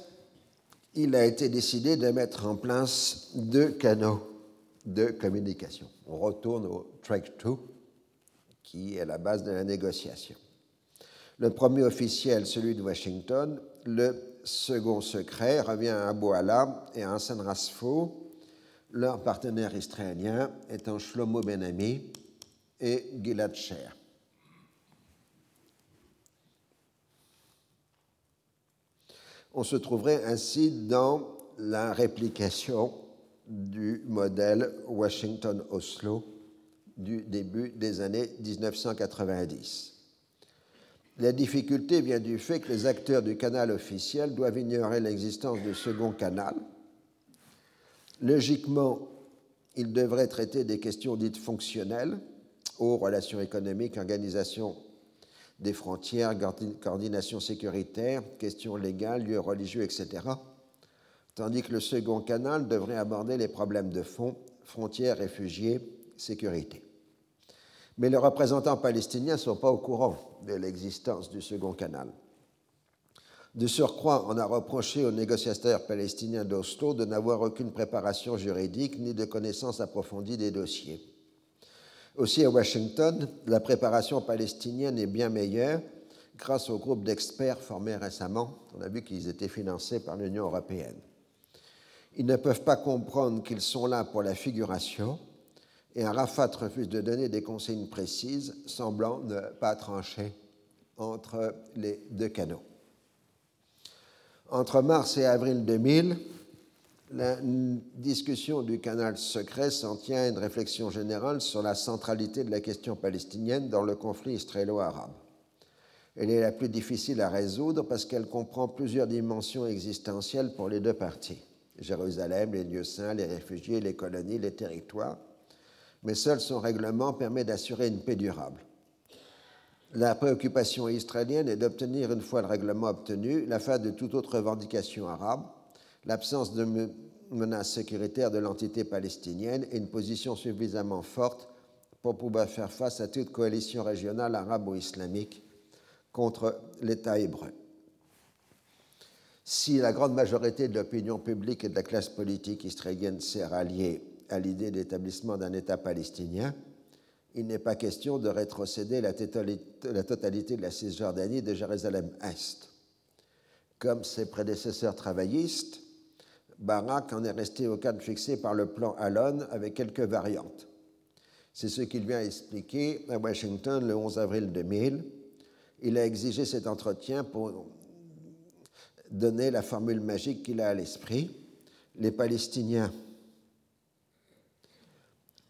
B: il a été décidé de mettre en place deux canaux de communication. On retourne au track 2, qui est la base de la négociation. Le premier officiel, celui de Washington, le second secret revient à Abu Ala et à Hassan Rasfo, leur partenaire israélien étant Shlomo Benami et Gilad Sher. On se trouverait ainsi dans la réplication du modèle Washington-Oslo du début des années 1990. La difficulté vient du fait que les acteurs du canal officiel doivent ignorer l'existence du second canal. Logiquement, ils devraient traiter des questions dites fonctionnelles, aux relations économiques, organisation des frontières, coordination sécuritaire, questions légales, lieux religieux, etc. Tandis que le second canal devrait aborder les problèmes de fond, frontières, réfugiés, sécurité. Mais les représentants palestiniens ne sont pas au courant de l'existence du second canal. De surcroît, on a reproché aux négociateurs palestiniens d'Oslo de n'avoir aucune préparation juridique ni de connaissance approfondie des dossiers. Aussi à Washington, la préparation palestinienne est bien meilleure grâce au groupe d'experts formés récemment. On a vu qu'ils étaient financés par l'Union européenne. Ils ne peuvent pas comprendre qu'ils sont là pour la figuration et Arafat refuse de donner des consignes précises, semblant ne pas trancher entre les deux canaux. Entre mars et avril 2000, la discussion du canal secret s'en tient à une réflexion générale sur la centralité de la question palestinienne dans le conflit israélo-arabe. Elle est la plus difficile à résoudre parce qu'elle comprend plusieurs dimensions existentielles pour les deux parties. Jérusalem, les lieux saints, les réfugiés, les colonies, les territoires, mais seul son règlement permet d'assurer une paix durable. La préoccupation israélienne est d'obtenir, une fois le règlement obtenu, la fin de toute autre revendication arabe, l'absence de menace sécuritaire de l'entité palestinienne et une position suffisamment forte pour pouvoir faire face à toute coalition régionale arabe ou islamique contre l'État hébreu. Si la grande majorité de l'opinion publique et de la classe politique israélienne s'est ralliée à l'idée d'établissement d'un État palestinien, il n'est pas question de rétrocéder la totalité de la Cisjordanie de Jérusalem-Est. Comme ses prédécesseurs travaillistes, Barak en est resté au cadre fixé par le plan Allon avec quelques variantes. C'est ce qu'il vient expliquer à Washington le 11 avril 2000. Il a exigé cet entretien pour donner la formule magique qu'il a à l'esprit. Les Palestiniens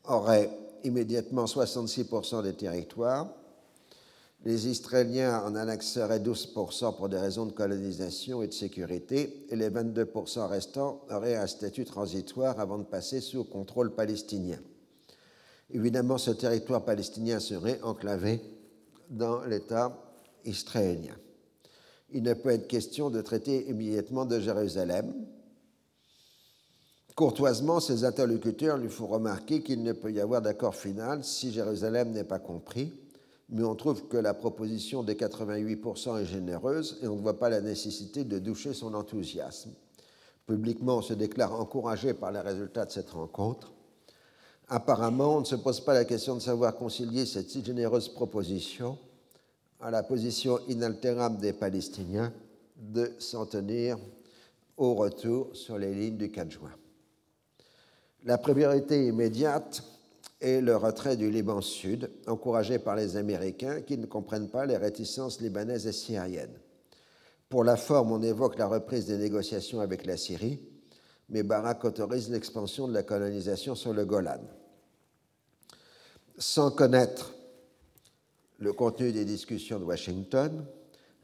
B: auraient immédiatement 66% des territoires. Les Israéliens en annexeraient 12% pour des raisons de colonisation et de sécurité, et les 22% restants auraient un statut transitoire avant de passer sous contrôle palestinien. Évidemment, ce territoire palestinien serait enclavé dans l'État israélien. Il ne peut être question de traiter immédiatement de Jérusalem. Courtoisement, ses interlocuteurs lui font remarquer qu'il ne peut y avoir d'accord final si Jérusalem n'est pas compris, mais on trouve que la proposition des 88% est généreuse et on ne voit pas la nécessité de doucher son enthousiasme. Publiquement, on se déclare encouragé par les résultats de cette rencontre. Apparemment, on ne se pose pas la question de savoir concilier cette si généreuse proposition à la position inaltérable des Palestiniens de s'en tenir au retour sur les lignes du 4 juin. La priorité immédiate est le retrait du Liban Sud, encouragé par les Américains qui ne comprennent pas les réticences libanaises et syriennes. Pour la forme, on évoque la reprise des négociations avec la Syrie, mais Barak autorise l'expansion de la colonisation sur le Golan. Sans connaître le contenu des discussions de Washington,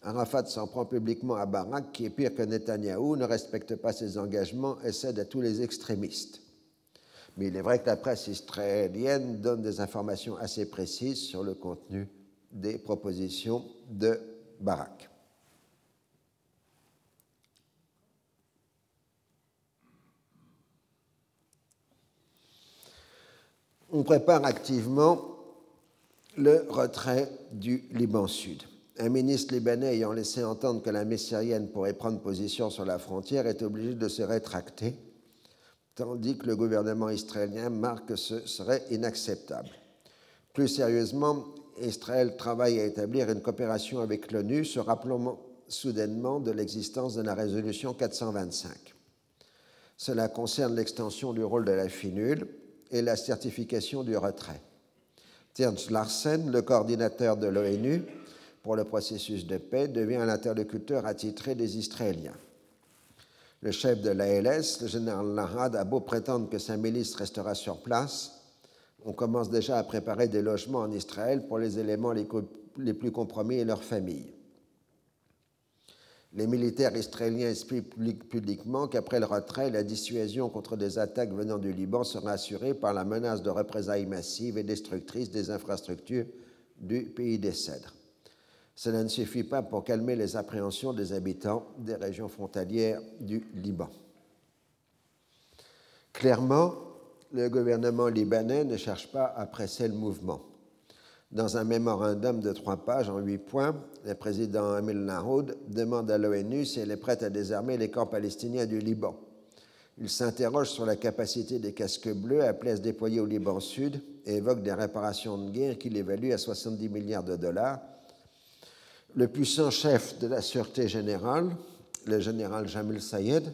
B: Arafat s'en prend publiquement à Barak, qui est pire que Netanyahou, ne respecte pas ses engagements et cède à tous les extrémistes. Mais il est vrai que la presse israélienne donne des informations assez précises sur le contenu des propositions de Barak. on prépare activement le retrait du Liban Sud. Un ministre libanais ayant laissé entendre que la syrienne pourrait prendre position sur la frontière est obligé de se rétracter, tandis que le gouvernement israélien marque que ce serait inacceptable. Plus sérieusement, Israël travaille à établir une coopération avec l'ONU, se rappelant soudainement de l'existence de la résolution 425. Cela concerne l'extension du rôle de la FINUL, et la certification du retrait. Ernst Larsen, le coordinateur de l'ONU pour le processus de paix, devient l'interlocuteur attitré des Israéliens. Le chef de l'ALS, le général Lahad, a beau prétendre que sa milice restera sur place, on commence déjà à préparer des logements en Israël pour les éléments les plus compromis et leurs familles. Les militaires israéliens expliquent publiquement qu'après le retrait, la dissuasion contre des attaques venant du Liban sera assurée par la menace de représailles massives et destructrices des infrastructures du pays des Cèdres. Cela ne suffit pas pour calmer les appréhensions des habitants des régions frontalières du Liban. Clairement, le gouvernement libanais ne cherche pas à presser le mouvement. Dans un mémorandum de trois pages en huit points, le président Amil Nahoud demande à l'ONU si elle est prête à désarmer les camps palestiniens du Liban. Il s'interroge sur la capacité des casques bleus à se déployer au Liban Sud et évoque des réparations de guerre qu'il évalue à 70 milliards de dollars. Le puissant chef de la Sûreté générale, le général Jamil Sayed,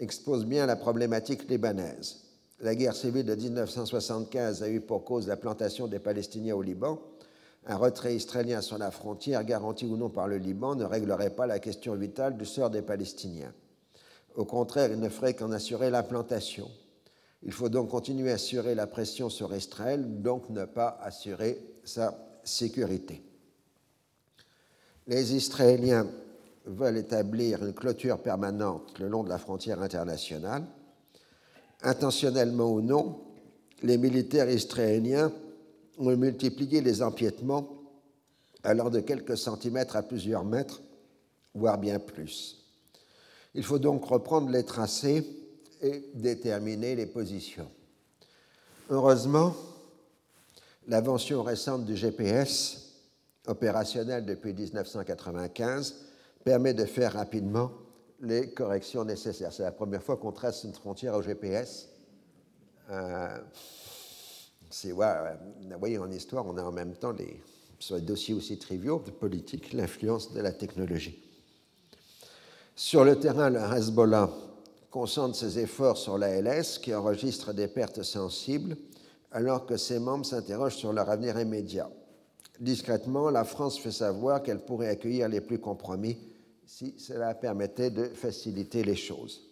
B: expose bien la problématique libanaise. La guerre civile de 1975 a eu pour cause la plantation des Palestiniens au Liban. Un retrait israélien sur la frontière, garanti ou non par le Liban, ne réglerait pas la question vitale du sort des Palestiniens. Au contraire, il ne ferait qu'en assurer l'implantation. Il faut donc continuer à assurer la pression sur Israël, donc ne pas assurer sa sécurité. Les Israéliens veulent établir une clôture permanente le long de la frontière internationale intentionnellement ou non, les militaires israéliens ont multiplié les empiètements allant de quelques centimètres à plusieurs mètres, voire bien plus. Il faut donc reprendre les tracés et déterminer les positions. Heureusement, l'invention récente du GPS, opérationnel depuis 1995, permet de faire rapidement les corrections nécessaires. C'est la première fois qu'on trace une frontière au GPS. Euh, vous voyez, en histoire, on a en même temps, les, sur les dossiers aussi triviaux de politique, l'influence de la technologie. Sur le terrain, le Hezbollah concentre ses efforts sur la LS, qui enregistre des pertes sensibles, alors que ses membres s'interrogent sur leur avenir immédiat. Discrètement, la France fait savoir qu'elle pourrait accueillir les plus compromis si cela permettait de faciliter les choses.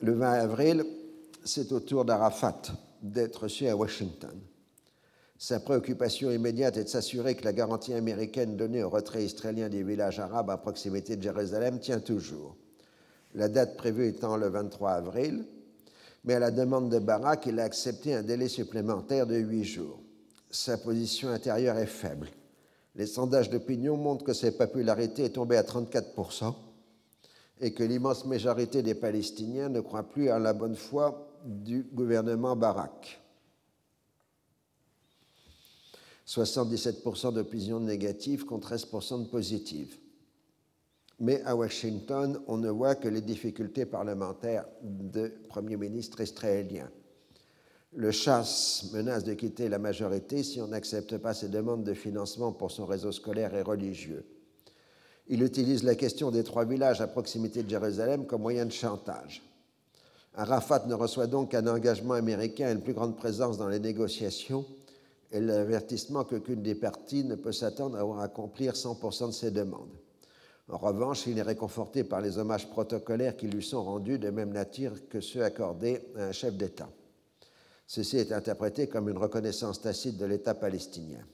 B: Le 20 avril, c'est au tour d'Arafat d'être reçu à Washington. Sa préoccupation immédiate est de s'assurer que la garantie américaine donnée au retrait israélien des villages arabes à proximité de Jérusalem tient toujours. La date prévue étant le 23 avril, mais à la demande de Barak, il a accepté un délai supplémentaire de huit jours. Sa position intérieure est faible Les sondages d'opinion montrent que sa popularité est tombée à 34% et que l'immense majorité des Palestiniens ne croient plus à la bonne foi du gouvernement Barak. 77% d'opinions négatives contre 13% de positives. Mais à Washington, on ne voit que les difficultés parlementaires de Premier ministre israélien. Le chasse menace de quitter la majorité si on n'accepte pas ses demandes de financement pour son réseau scolaire et religieux. Il utilise la question des trois villages à proximité de Jérusalem comme moyen de chantage. Arafat ne reçoit donc qu'un engagement américain et une plus grande présence dans les négociations et l'avertissement qu'aucune des parties ne peut s'attendre à accomplir 100% de ses demandes. En revanche, il est réconforté par les hommages protocolaires qui lui sont rendus de même nature que ceux accordés à un chef d'État. Ceci est interprété comme une reconnaissance tacite de l'État palestinien.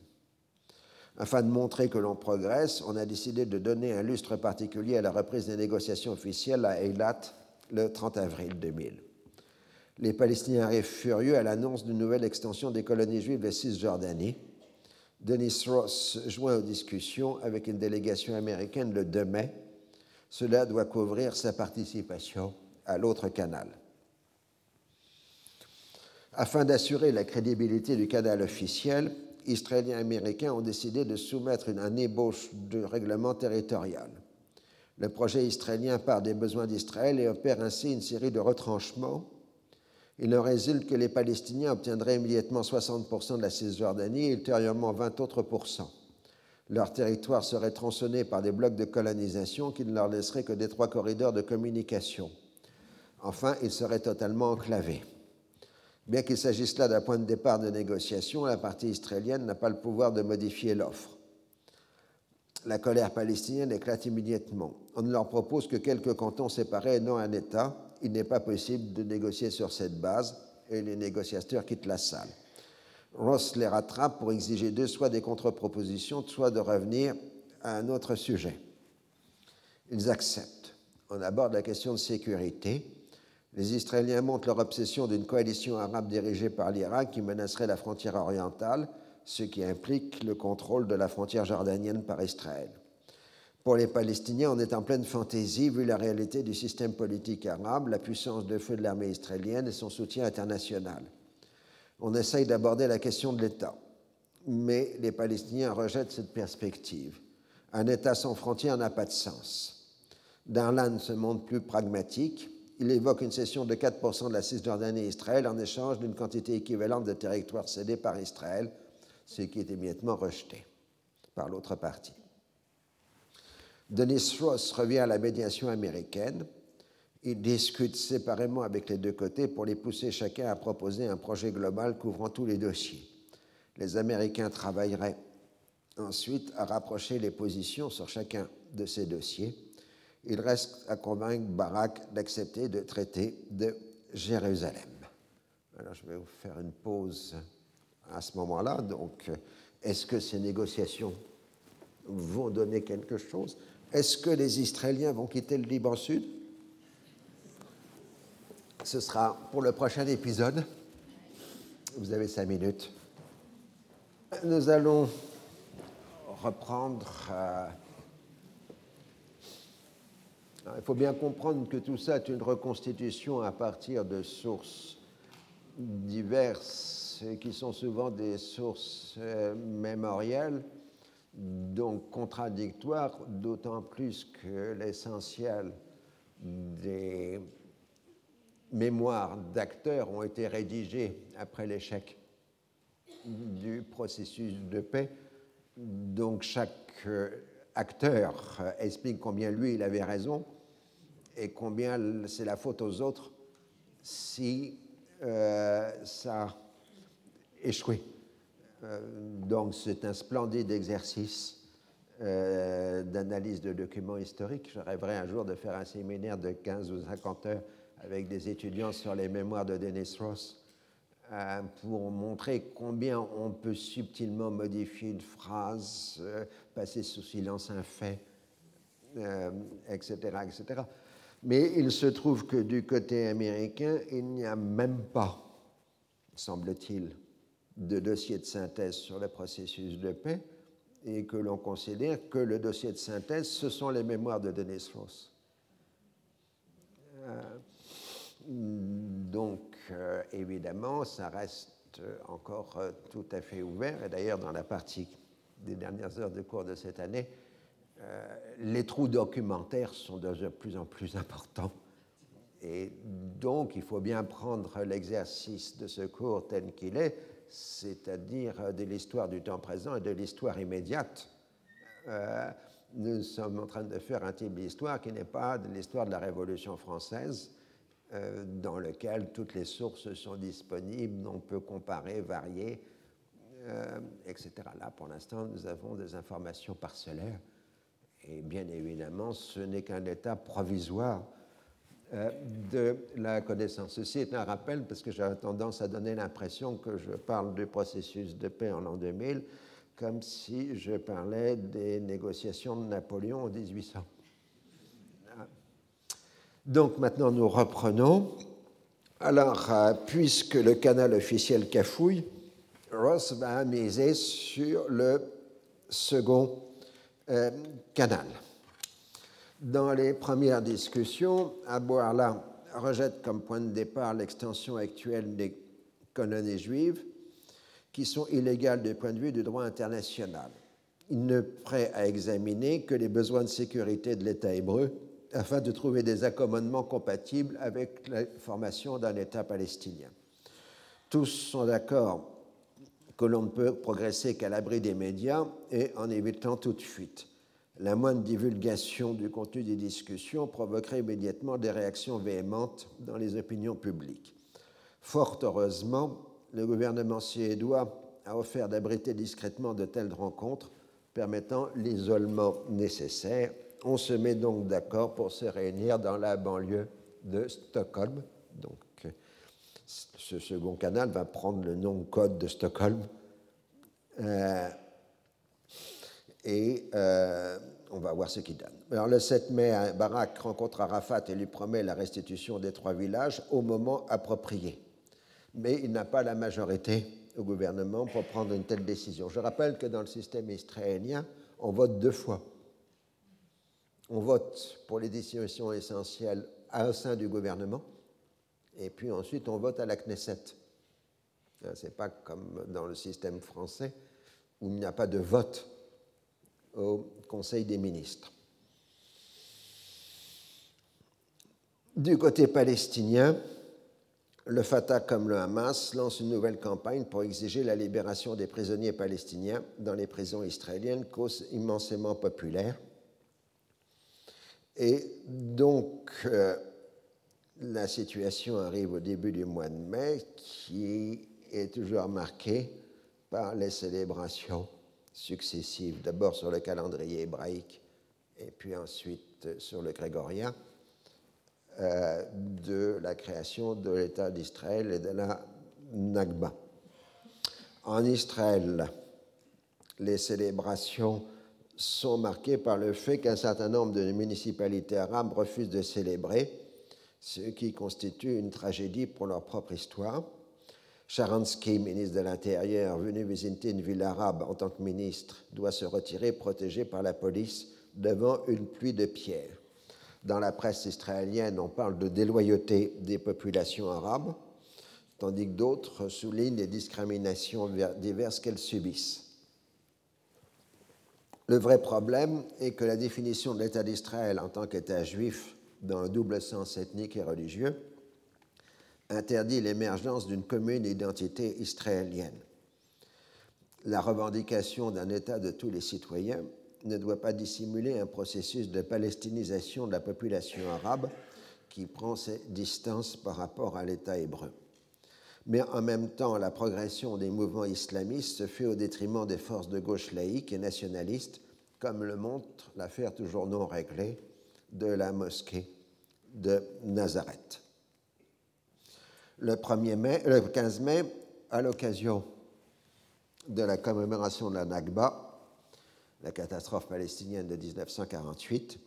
B: Afin de montrer que l'on progresse, on a décidé de donner un lustre particulier à la reprise des négociations officielles à Eilat le 30 avril 2000. Les Palestiniens arrivent furieux à l'annonce d'une nouvelle extension des colonies juives de Cisjordanie. Denis Ross joint aux discussions avec une délégation américaine le 2 mai. Cela doit couvrir sa participation à l'autre canal. Afin d'assurer la crédibilité du canal officiel, Israéliens et Américains ont décidé de soumettre une, ébauche de règlement territorial. Le projet israélien part des besoins d'Israël et opère ainsi une série de retranchements. Il en résulte que les Palestiniens obtiendraient immédiatement 60% de la Cisjordanie et ultérieurement 20 autres pourcents. Leur territoire serait tronçonné par des blocs de colonisation qui ne leur laisseraient que des trois corridors de communication. Enfin, ils seraient totalement enclavés. Bien qu'il s'agisse là d'un point de départ de négociation, la partie israélienne n'a pas le pouvoir de modifier l'offre. La colère palestinienne éclate immédiatement. On ne leur propose que quelques cantons séparés et non un État. Il n'est pas possible de négocier sur cette base et les négociateurs quittent la salle. Ross les rattrape pour exiger d'eux soit des contre-propositions, soit de revenir à un autre sujet. Ils acceptent. On aborde la question de sécurité les Israéliens montrent leur obsession d'une coalition arabe dirigée par l'Irak qui menacerait la frontière orientale, ce qui implique le contrôle de la frontière jordanienne par Israël. Pour les Palestiniens, on est en pleine fantaisie vu la réalité du système politique arabe, la puissance de feu de l'armée israélienne et son soutien international. On essaye d'aborder la question de l'État, mais les Palestiniens rejettent cette perspective. Un État sans frontières n'a pas de sens. Darlan se montre plus pragmatique il évoque une cession de 4% de la Cisjordanie à Israël en échange d'une quantité équivalente de territoire cédé par Israël, ce qui est immédiatement rejeté par l'autre partie. Denis Ross revient à la médiation américaine. Il discute séparément avec les deux côtés pour les pousser chacun à proposer un projet global couvrant tous les dossiers. Les Américains travailleraient ensuite à rapprocher les positions sur chacun de ces dossiers il reste à convaincre Barak d'accepter de traiter de Jérusalem. Alors je vais vous faire une pause à ce moment-là. Donc, est-ce que ces négociations vont donner quelque chose? Est-ce que les Israéliens vont quitter le Liban Sud? Ce sera pour le prochain épisode. Vous avez cinq minutes. Nous allons reprendre. Euh, il faut bien comprendre que tout ça est une reconstitution à partir de sources diverses qui sont souvent des sources euh, mémorielles, donc contradictoires, d'autant plus que l'essentiel des mémoires d'acteurs ont été rédigés après l'échec du processus de paix. Donc chaque euh, acteur explique combien lui, il avait raison et combien c'est la faute aux autres si euh, ça a échoué. Euh, donc c'est un splendide exercice euh, d'analyse de documents historiques. Je rêverais un jour de faire un séminaire de 15 ou 50 heures avec des étudiants sur les mémoires de Dennis Ross pour montrer combien on peut subtilement modifier une phrase, passer sous silence un fait, etc., etc. Mais il se trouve que du côté américain, il n'y a même pas, semble-t-il, de dossier de synthèse sur le processus de paix. et que l'on considère que le dossier de synthèse, ce sont les mémoires de Denis Strauss. Euh, donc, euh, évidemment, ça reste encore euh, tout à fait ouvert. Et d'ailleurs, dans la partie des dernières heures de cours de cette année, les trous documentaires sont de plus en plus importants. Et donc, il faut bien prendre l'exercice de ce cours tel qu'il est, c'est-à-dire de l'histoire du temps présent et de l'histoire immédiate. nous sommes en train de faire un type d'histoire qui n'est pas de l'histoire de la Révolution française, euh, dans lequel toutes les sources sont disponibles, on peut comparer, varier, euh, etc. Là, pour l'instant, nous avons des informations parcellaires. Et bien évidemment, ce n'est qu'un état provisoire euh, de la connaissance. Ceci est un rappel parce que j'ai tendance à donner l'impression que je parle du processus de paix en l'an 2000 comme si je parlais des négociations de Napoléon en 1800. Donc maintenant nous reprenons. Alors, euh, puisque le canal officiel cafouille, Ross va miser sur le second euh, canal. Dans les premières discussions, Abouarla rejette comme point de départ l'extension actuelle des colonies juives qui sont illégales du point de vue du droit international. Il ne prêt à examiner que les besoins de sécurité de l'État hébreu afin de trouver des accommodements compatibles avec la formation d'un État palestinien. Tous sont d'accord que l'on ne peut progresser qu'à l'abri des médias et en évitant toute fuite. La moindre divulgation du contenu des discussions provoquerait immédiatement des réactions véhémentes dans les opinions publiques. Fort heureusement, le gouvernement suédois a offert d'abriter discrètement de telles rencontres permettant l'isolement nécessaire on se met donc d'accord pour se réunir dans la banlieue de Stockholm. Ce second canal va prendre le nom code de Stockholm. Euh, et euh, on va voir ce qu'il donne. Alors, le 7 mai, Barak rencontre Arafat et lui promet la restitution des trois villages au moment approprié. Mais il n'a pas la majorité au gouvernement pour prendre une telle décision. Je rappelle que dans le système israélien, on vote deux fois on vote pour les décisions essentielles au sein du gouvernement, et puis ensuite on vote à la Knesset. Hein, Ce n'est pas comme dans le système français où il n'y a pas de vote au Conseil des ministres. Du côté palestinien, le Fatah comme le Hamas lance une nouvelle campagne pour exiger la libération des prisonniers palestiniens dans les prisons israéliennes, cause immensément populaire. Et donc, euh, la situation arrive au début du mois de mai, qui est toujours marquée par les célébrations successives, d'abord sur le calendrier hébraïque et puis ensuite sur le grégorien, euh, de la création de l'État d'Israël et de la Nagba. En Israël, les célébrations sont marqués par le fait qu'un certain nombre de municipalités arabes refusent de célébrer, ce qui constitue une tragédie pour leur propre histoire. Sharansky, ministre de l'Intérieur, venu visiter une ville arabe en tant que ministre, doit se retirer protégé par la police devant une pluie de pierres. Dans la presse israélienne, on parle de déloyauté des populations arabes, tandis que d'autres soulignent les discriminations diverses qu'elles subissent. Le vrai problème est que la définition de l'État d'Israël en tant qu'État juif dans un double sens ethnique et religieux interdit l'émergence d'une commune identité israélienne. La revendication d'un État de tous les citoyens ne doit pas dissimuler un processus de palestinisation de la population arabe qui prend ses distances par rapport à l'État hébreu. Mais en même temps, la progression des mouvements islamistes se fait au détriment des forces de gauche laïques et nationalistes, comme le montre l'affaire toujours non réglée de la mosquée de Nazareth. Le, 1er mai, le 15 mai, à l'occasion de la commémoration de la Nakba, la catastrophe palestinienne de 1948,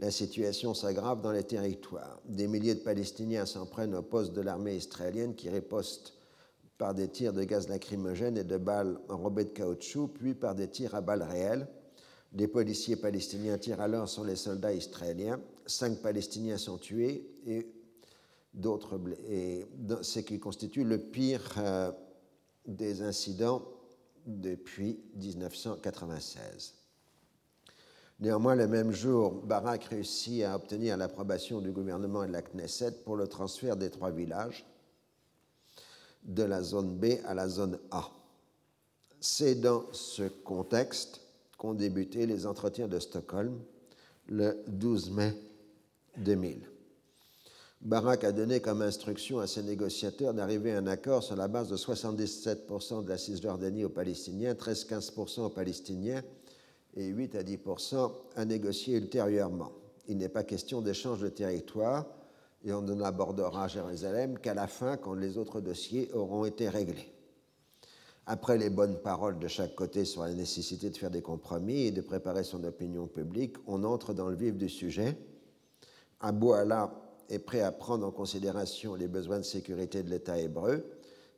B: la situation s'aggrave dans les territoires. Des milliers de Palestiniens s'en prennent au poste de l'armée israélienne qui riposte par des tirs de gaz lacrymogène et de balles enrobées de caoutchouc, puis par des tirs à balles réelles. Des policiers palestiniens tirent alors sur les soldats israéliens. Cinq Palestiniens sont tués et d'autres et ce qui constitue le pire euh, des incidents depuis 1996. Néanmoins, le même jour, Barak réussit à obtenir l'approbation du gouvernement et de la Knesset pour le transfert des trois villages de la zone B à la zone A. C'est dans ce contexte qu'ont débuté les entretiens de Stockholm le 12 mai 2000. Barak a donné comme instruction à ses négociateurs d'arriver à un accord sur la base de 77% de la Cisjordanie aux Palestiniens, 13-15% aux Palestiniens et 8 à 10% à négocier ultérieurement. Il n'est pas question d'échange de territoire et on ne abordera Jérusalem qu'à la fin quand les autres dossiers auront été réglés. Après les bonnes paroles de chaque côté sur la nécessité de faire des compromis et de préparer son opinion publique, on entre dans le vif du sujet. Abou Allah est prêt à prendre en considération les besoins de sécurité de l'État hébreu,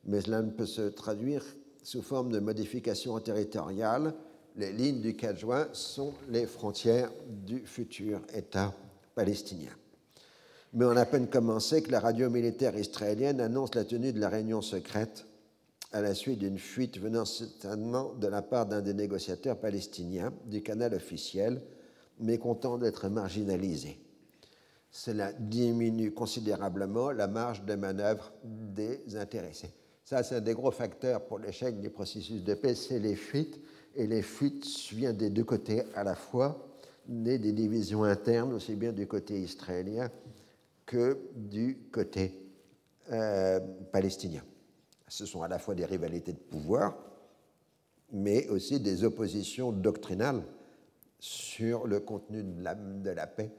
B: mais cela ne peut se traduire sous forme de modification territoriale les lignes du 4 juin sont les frontières du futur État palestinien. Mais on a à peine commencé que la radio militaire israélienne annonce la tenue de la réunion secrète à la suite d'une fuite venant certainement de la part d'un des négociateurs palestiniens du canal officiel, mécontent d'être marginalisé. Cela diminue considérablement la marge de manœuvre des intéressés. Ça, c'est un des gros facteurs pour l'échec du processus de paix, c'est les fuites et les fuites viennent des deux côtés à la fois, nées des divisions internes, aussi bien du côté israélien que du côté euh, palestinien. Ce sont à la fois des rivalités de pouvoir, mais aussi des oppositions doctrinales sur le contenu de la, de la paix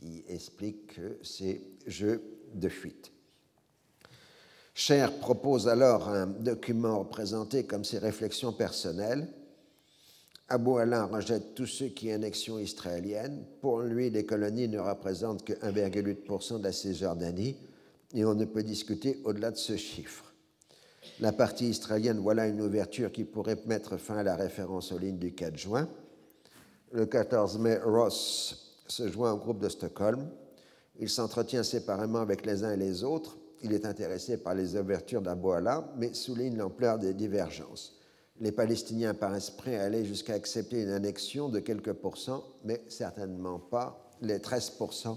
B: qui expliquent ces jeux de fuite. Cher propose alors un document représenté comme ses réflexions personnelles Abou Alain rejette tout ce qui annexion israélienne. Pour lui, les colonies ne représentent que 1,8% de la Cisjordanie et on ne peut discuter au-delà de ce chiffre. La partie israélienne, voilà une ouverture qui pourrait mettre fin à la référence aux lignes du 4 juin. Le 14 mai, Ross se joint au groupe de Stockholm. Il s'entretient séparément avec les uns et les autres. Il est intéressé par les ouvertures d'Abou Ala, mais souligne l'ampleur des divergences les Palestiniens paraissent prêts à aller jusqu'à accepter une annexion de quelques pourcents, mais certainement pas les 13%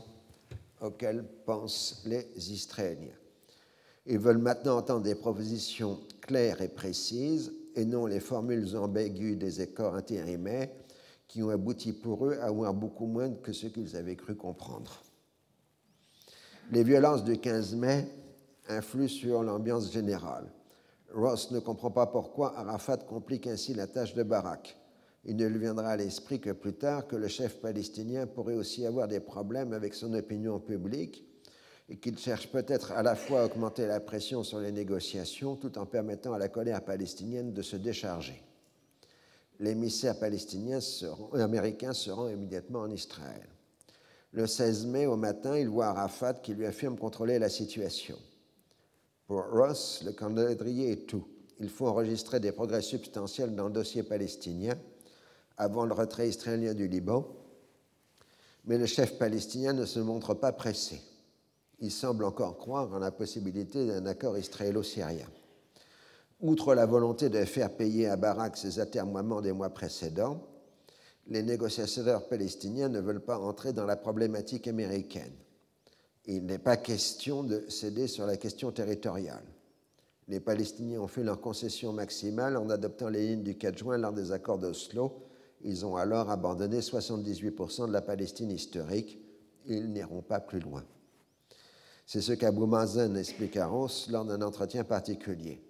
B: auxquels pensent les Israéliens. Ils veulent maintenant entendre des propositions claires et précises et non les formules ambiguës des accords intérimaires qui ont abouti pour eux à avoir beaucoup moins que ce qu'ils avaient cru comprendre. Les violences du 15 mai influent sur l'ambiance générale. Ross ne comprend pas pourquoi Arafat complique ainsi la tâche de Barak. Il ne lui viendra à l'esprit que plus tard que le chef palestinien pourrait aussi avoir des problèmes avec son opinion publique et qu'il cherche peut-être à la fois à augmenter la pression sur les négociations tout en permettant à la colère palestinienne de se décharger. L'émissaire palestinien seront, américain se immédiatement en Israël. Le 16 mai au matin, il voit Arafat qui lui affirme contrôler la situation. Pour Ross, le calendrier est tout. Il faut enregistrer des progrès substantiels dans le dossier palestinien avant le retrait israélien du Liban, mais le chef palestinien ne se montre pas pressé. Il semble encore croire en la possibilité d'un accord israélo-syrien. Outre la volonté de faire payer à Barak ses atermoiements des mois précédents, les négociateurs palestiniens ne veulent pas entrer dans la problématique américaine il n'est pas question de céder sur la question territoriale. Les Palestiniens ont fait leur concession maximale en adoptant les lignes du 4 juin lors des accords d'Oslo. Ils ont alors abandonné 78% de la Palestine historique. Ils n'iront pas plus loin. C'est ce qu'Abou Mazen explique à Ross lors d'un entretien particulier.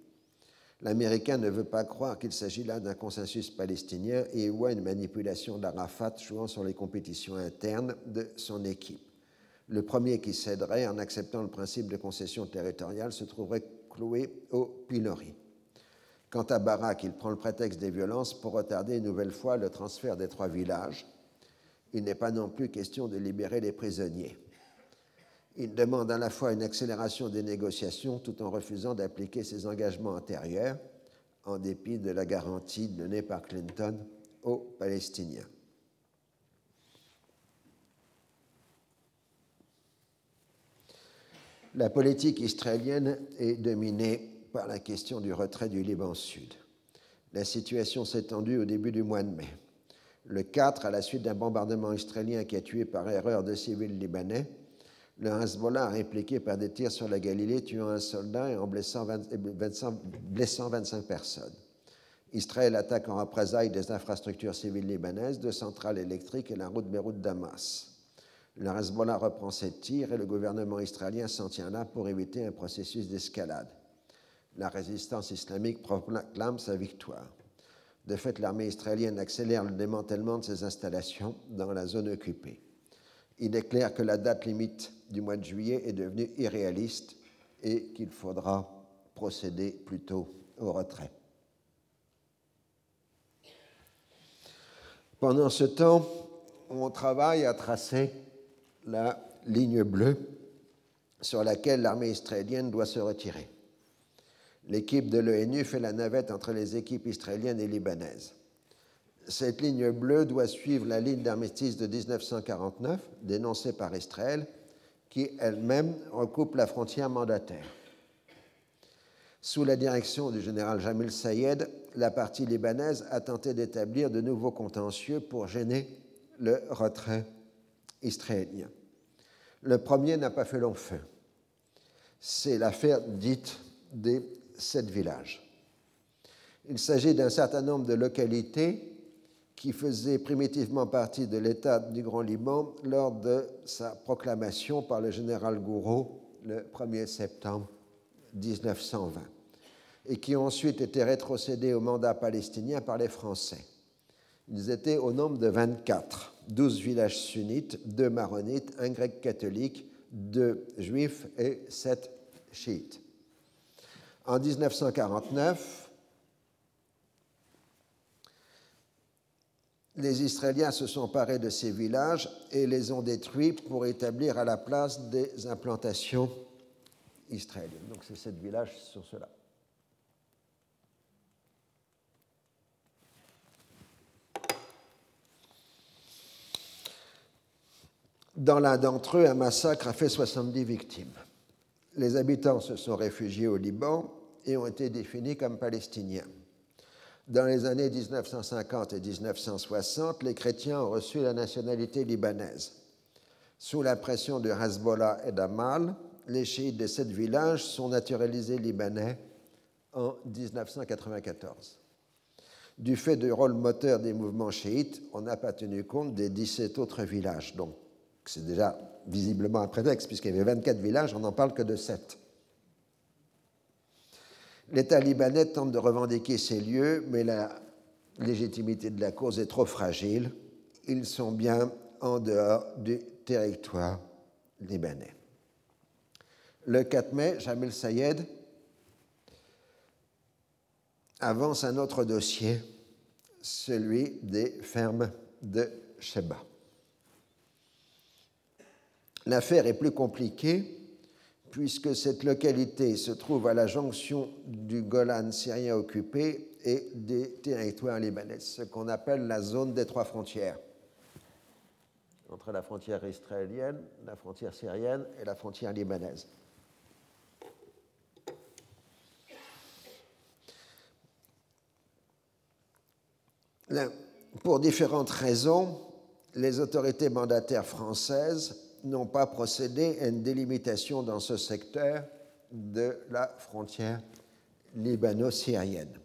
B: L'Américain ne veut pas croire qu'il s'agit là d'un consensus palestinien et voit une manipulation d'Arafat jouant sur les compétitions internes de son équipe. Le premier qui céderait en acceptant le principe de concession territoriale se trouverait cloué au pilori. Quant à Barak, il prend le prétexte des violences pour retarder une nouvelle fois le transfert des trois villages. Il n'est pas non plus question de libérer les prisonniers. Il demande à la fois une accélération des négociations tout en refusant d'appliquer ses engagements antérieurs, en dépit de la garantie donnée par Clinton aux Palestiniens. La politique israélienne est dominée par la question du retrait du Liban Sud. La situation s'est tendue au début du mois de mai. Le 4, à la suite d'un bombardement israélien qui a tué par erreur deux civils libanais, le Hezbollah a répliqué par des tirs sur la Galilée, tuant un soldat et en blessant, 25 personnes. Israël attaque en représailles des infrastructures civiles libanaises, deux centrales électriques et la route Beyrouth-Damas. Le Hezbollah reprend ses tirs et le gouvernement israélien s'en tient là pour éviter un processus d'escalade. La résistance islamique proclame sa victoire. De fait, l'armée israélienne accélère le démantèlement de ses installations dans la zone occupée. Il est clair que la date limite du mois de juillet est devenue irréaliste et qu'il faudra procéder plutôt au retrait. Pendant ce temps, on travaille à tracer la ligne bleue sur laquelle l'armée israélienne doit se retirer. L'équipe de l'ONU fait la navette entre les équipes israéliennes et libanaises. Cette ligne bleue doit suivre la ligne d'armistice de 1949, dénoncée par Israël, qui elle-même recoupe la frontière mandataire. Sous la direction du général Jamil Sayed, la partie libanaise a tenté d'établir de nouveaux contentieux pour gêner le retrait israélien. Le premier n'a pas fait long feu. C'est l'affaire dite des sept villages. Il s'agit d'un certain nombre de localités qui faisaient primitivement partie de l'État du Grand Liban lors de sa proclamation par le général Gouraud le 1er septembre 1920 et qui ont ensuite été rétrocédés au mandat palestinien par les Français. Ils étaient au nombre de 24, 12 villages sunnites, 2 maronites, un grec catholique, 2 juifs et 7 chiites. En 1949, les Israéliens se sont parés de ces villages et les ont détruits pour établir à la place des implantations israéliennes. Donc c'est sept villages sur cela. Dans l'un d'entre eux, un massacre a fait 70 victimes. Les habitants se sont réfugiés au Liban et ont été définis comme palestiniens. Dans les années 1950 et 1960, les chrétiens ont reçu la nationalité libanaise. Sous la pression de Hezbollah et d'Amal, les chiites de sept villages sont naturalisés libanais en 1994. Du fait du rôle moteur des mouvements chiites, on n'a pas tenu compte des 17 autres villages. Donc, c'est déjà visiblement un prétexte, puisqu'il y avait 24 villages, on n'en parle que de 7. L'État libanais tente de revendiquer ces lieux, mais la légitimité de la cause est trop fragile. Ils sont bien en dehors du territoire libanais. Le 4 mai, Jamil Sayed avance un autre dossier, celui des fermes de Sheba. L'affaire est plus compliquée puisque cette localité se trouve à la jonction du Golan syrien occupé et des territoires libanais, ce qu'on appelle la zone des trois frontières, entre la frontière israélienne, la frontière syrienne et la frontière libanaise. pour différentes raisons, les autorités mandataires françaises n'ont pas procédé à une délimitation dans ce secteur de la frontière libano-syrienne.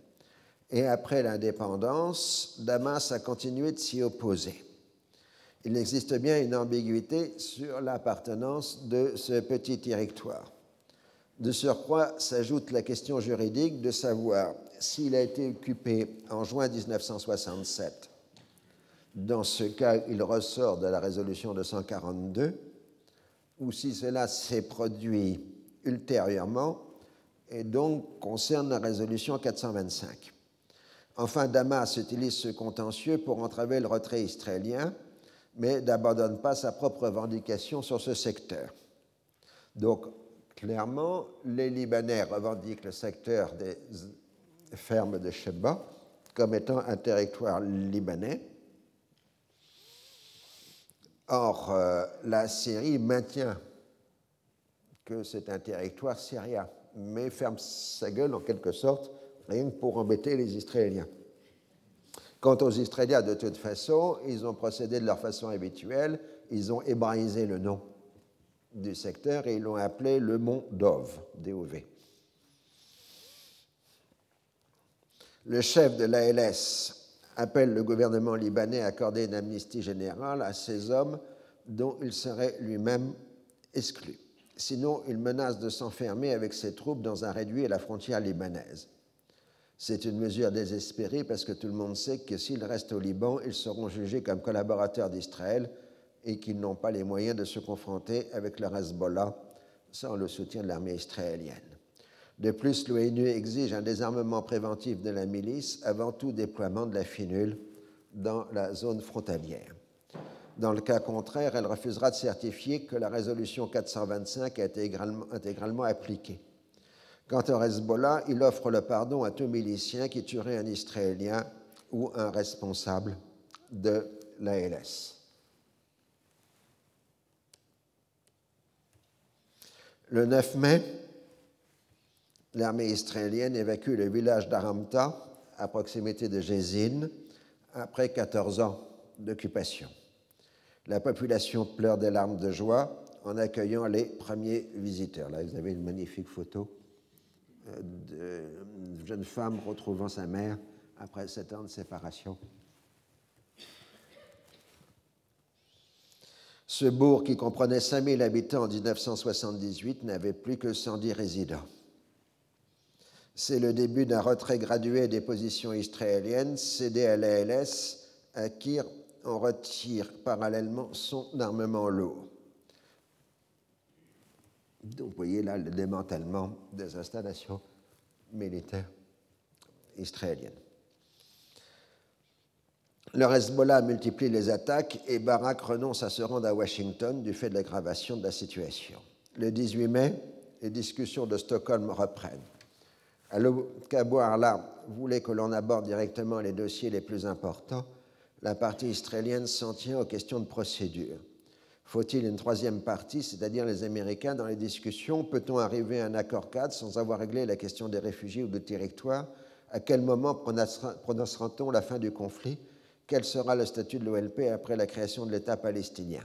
B: Et après l'indépendance, Damas a continué de s'y opposer. Il existe bien une ambiguïté sur l'appartenance de ce petit territoire. De surcroît, s'ajoute la question juridique de savoir s'il a été occupé en juin 1967. Dans ce cas, il ressort de la résolution 242 ou si cela s'est produit ultérieurement et donc concerne la résolution 425. Enfin, Damas utilise ce contentieux pour entraver le retrait israélien, mais n'abandonne pas sa propre revendication sur ce secteur. Donc, clairement, les Libanais revendiquent le secteur des fermes de Sheba comme étant un territoire libanais. Or, euh, la Syrie maintient que c'est un territoire syrien, mais ferme sa gueule en quelque sorte, rien que pour embêter les Israéliens. Quant aux Israéliens, de toute façon, ils ont procédé de leur façon habituelle, ils ont hébraïsé le nom du secteur et ils l'ont appelé le mont Dov, DOV. Le chef de l'ALS appelle le gouvernement libanais à accorder une amnistie générale à ces hommes dont il serait lui-même exclu. Sinon, il menace de s'enfermer avec ses troupes dans un réduit à la frontière libanaise. C'est une mesure désespérée parce que tout le monde sait que s'ils restent au Liban, ils seront jugés comme collaborateurs d'Israël et qu'ils n'ont pas les moyens de se confronter avec le Hezbollah sans le soutien de l'armée israélienne. De plus, l'ONU exige un désarmement préventif de la milice avant tout déploiement de la finule dans la zone frontalière. Dans le cas contraire, elle refusera de certifier que la résolution 425 a été intégralement appliquée. Quant au Hezbollah, il offre le pardon à tout milicien qui tuerait un Israélien ou un responsable de l'ALS. Le 9 mai, l'armée israélienne évacue le village d'Aramta, à proximité de Jézine, après 14 ans d'occupation. La population pleure des larmes de joie en accueillant les premiers visiteurs. Là, vous avez une magnifique photo d'une jeune femme retrouvant sa mère après sept ans de séparation. Ce bourg, qui comprenait 5000 habitants en 1978, n'avait plus que 110 résidents. C'est le début d'un retrait gradué des positions israéliennes cédées à l'ALS, à qui on retire parallèlement son armement lourd. Donc, vous voyez là le démantèlement des installations militaires israéliennes. Le Hezbollah multiplie les attaques et Barak renonce à se rendre à Washington du fait de l'aggravation de la situation. Le 18 mai, les discussions de Stockholm reprennent. Al-Kabouarla voulait que l'on aborde directement les dossiers les plus importants. La partie israélienne s'en tient aux questions de procédure. Faut-il une troisième partie, c'est-à-dire les Américains, dans les discussions? Peut-on arriver à un accord cadre sans avoir réglé la question des réfugiés ou du territoire À quel moment prononcera-t-on la fin du conflit? Quel sera le statut de l'OLP après la création de l'État palestinien?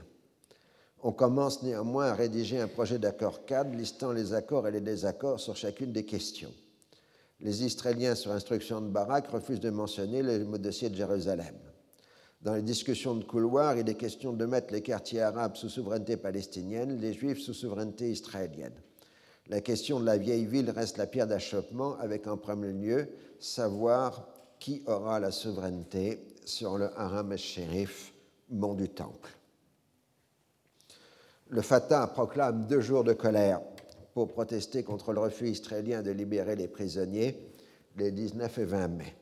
B: On commence néanmoins à rédiger un projet d'accord cadre listant les accords et les désaccords sur chacune des questions. Les Israéliens, sur instruction de Barak, refusent de mentionner le dossier de Jérusalem. Dans les discussions de couloir, il est question de mettre les quartiers arabes sous souveraineté palestinienne, les juifs sous souveraineté israélienne. La question de la vieille ville reste la pierre d'achoppement, avec en premier lieu savoir qui aura la souveraineté sur le haram al-Sherif, mont du Temple. Le Fatah proclame deux jours de colère pour protester contre le refus israélien de libérer les prisonniers les 19 et 20 mai.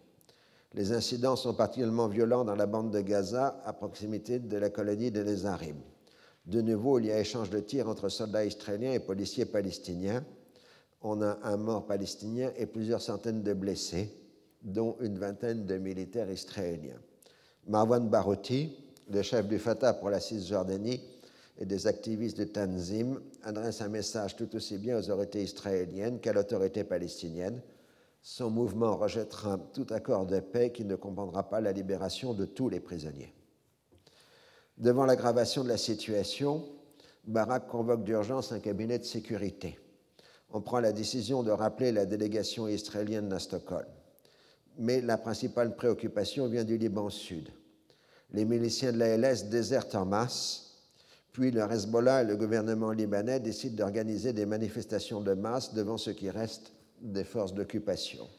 B: Les incidents sont particulièrement violents dans la bande de Gaza, à proximité de la colonie de Nezarim. De nouveau, il y a échange de tirs entre soldats israéliens et policiers palestiniens. On a un mort palestinien et plusieurs centaines de blessés, dont une vingtaine de militaires israéliens. Marwan Barouti, le chef du Fatah pour la Cisjordanie et des activistes de Tanzim, adresse un message tout aussi bien aux autorités israéliennes qu'à l'autorité palestinienne son mouvement rejettera tout accord de paix qui ne comprendra pas la libération de tous les prisonniers. Devant l'aggravation de la situation, Barak convoque d'urgence un cabinet de sécurité. On prend la décision de rappeler la délégation israélienne à Stockholm. Mais la principale préoccupation vient du Liban Sud. Les miliciens de l'ALS désertent en masse, puis le Hezbollah et le gouvernement libanais décident d'organiser des manifestations de masse devant ce qui reste des forces d'occupation.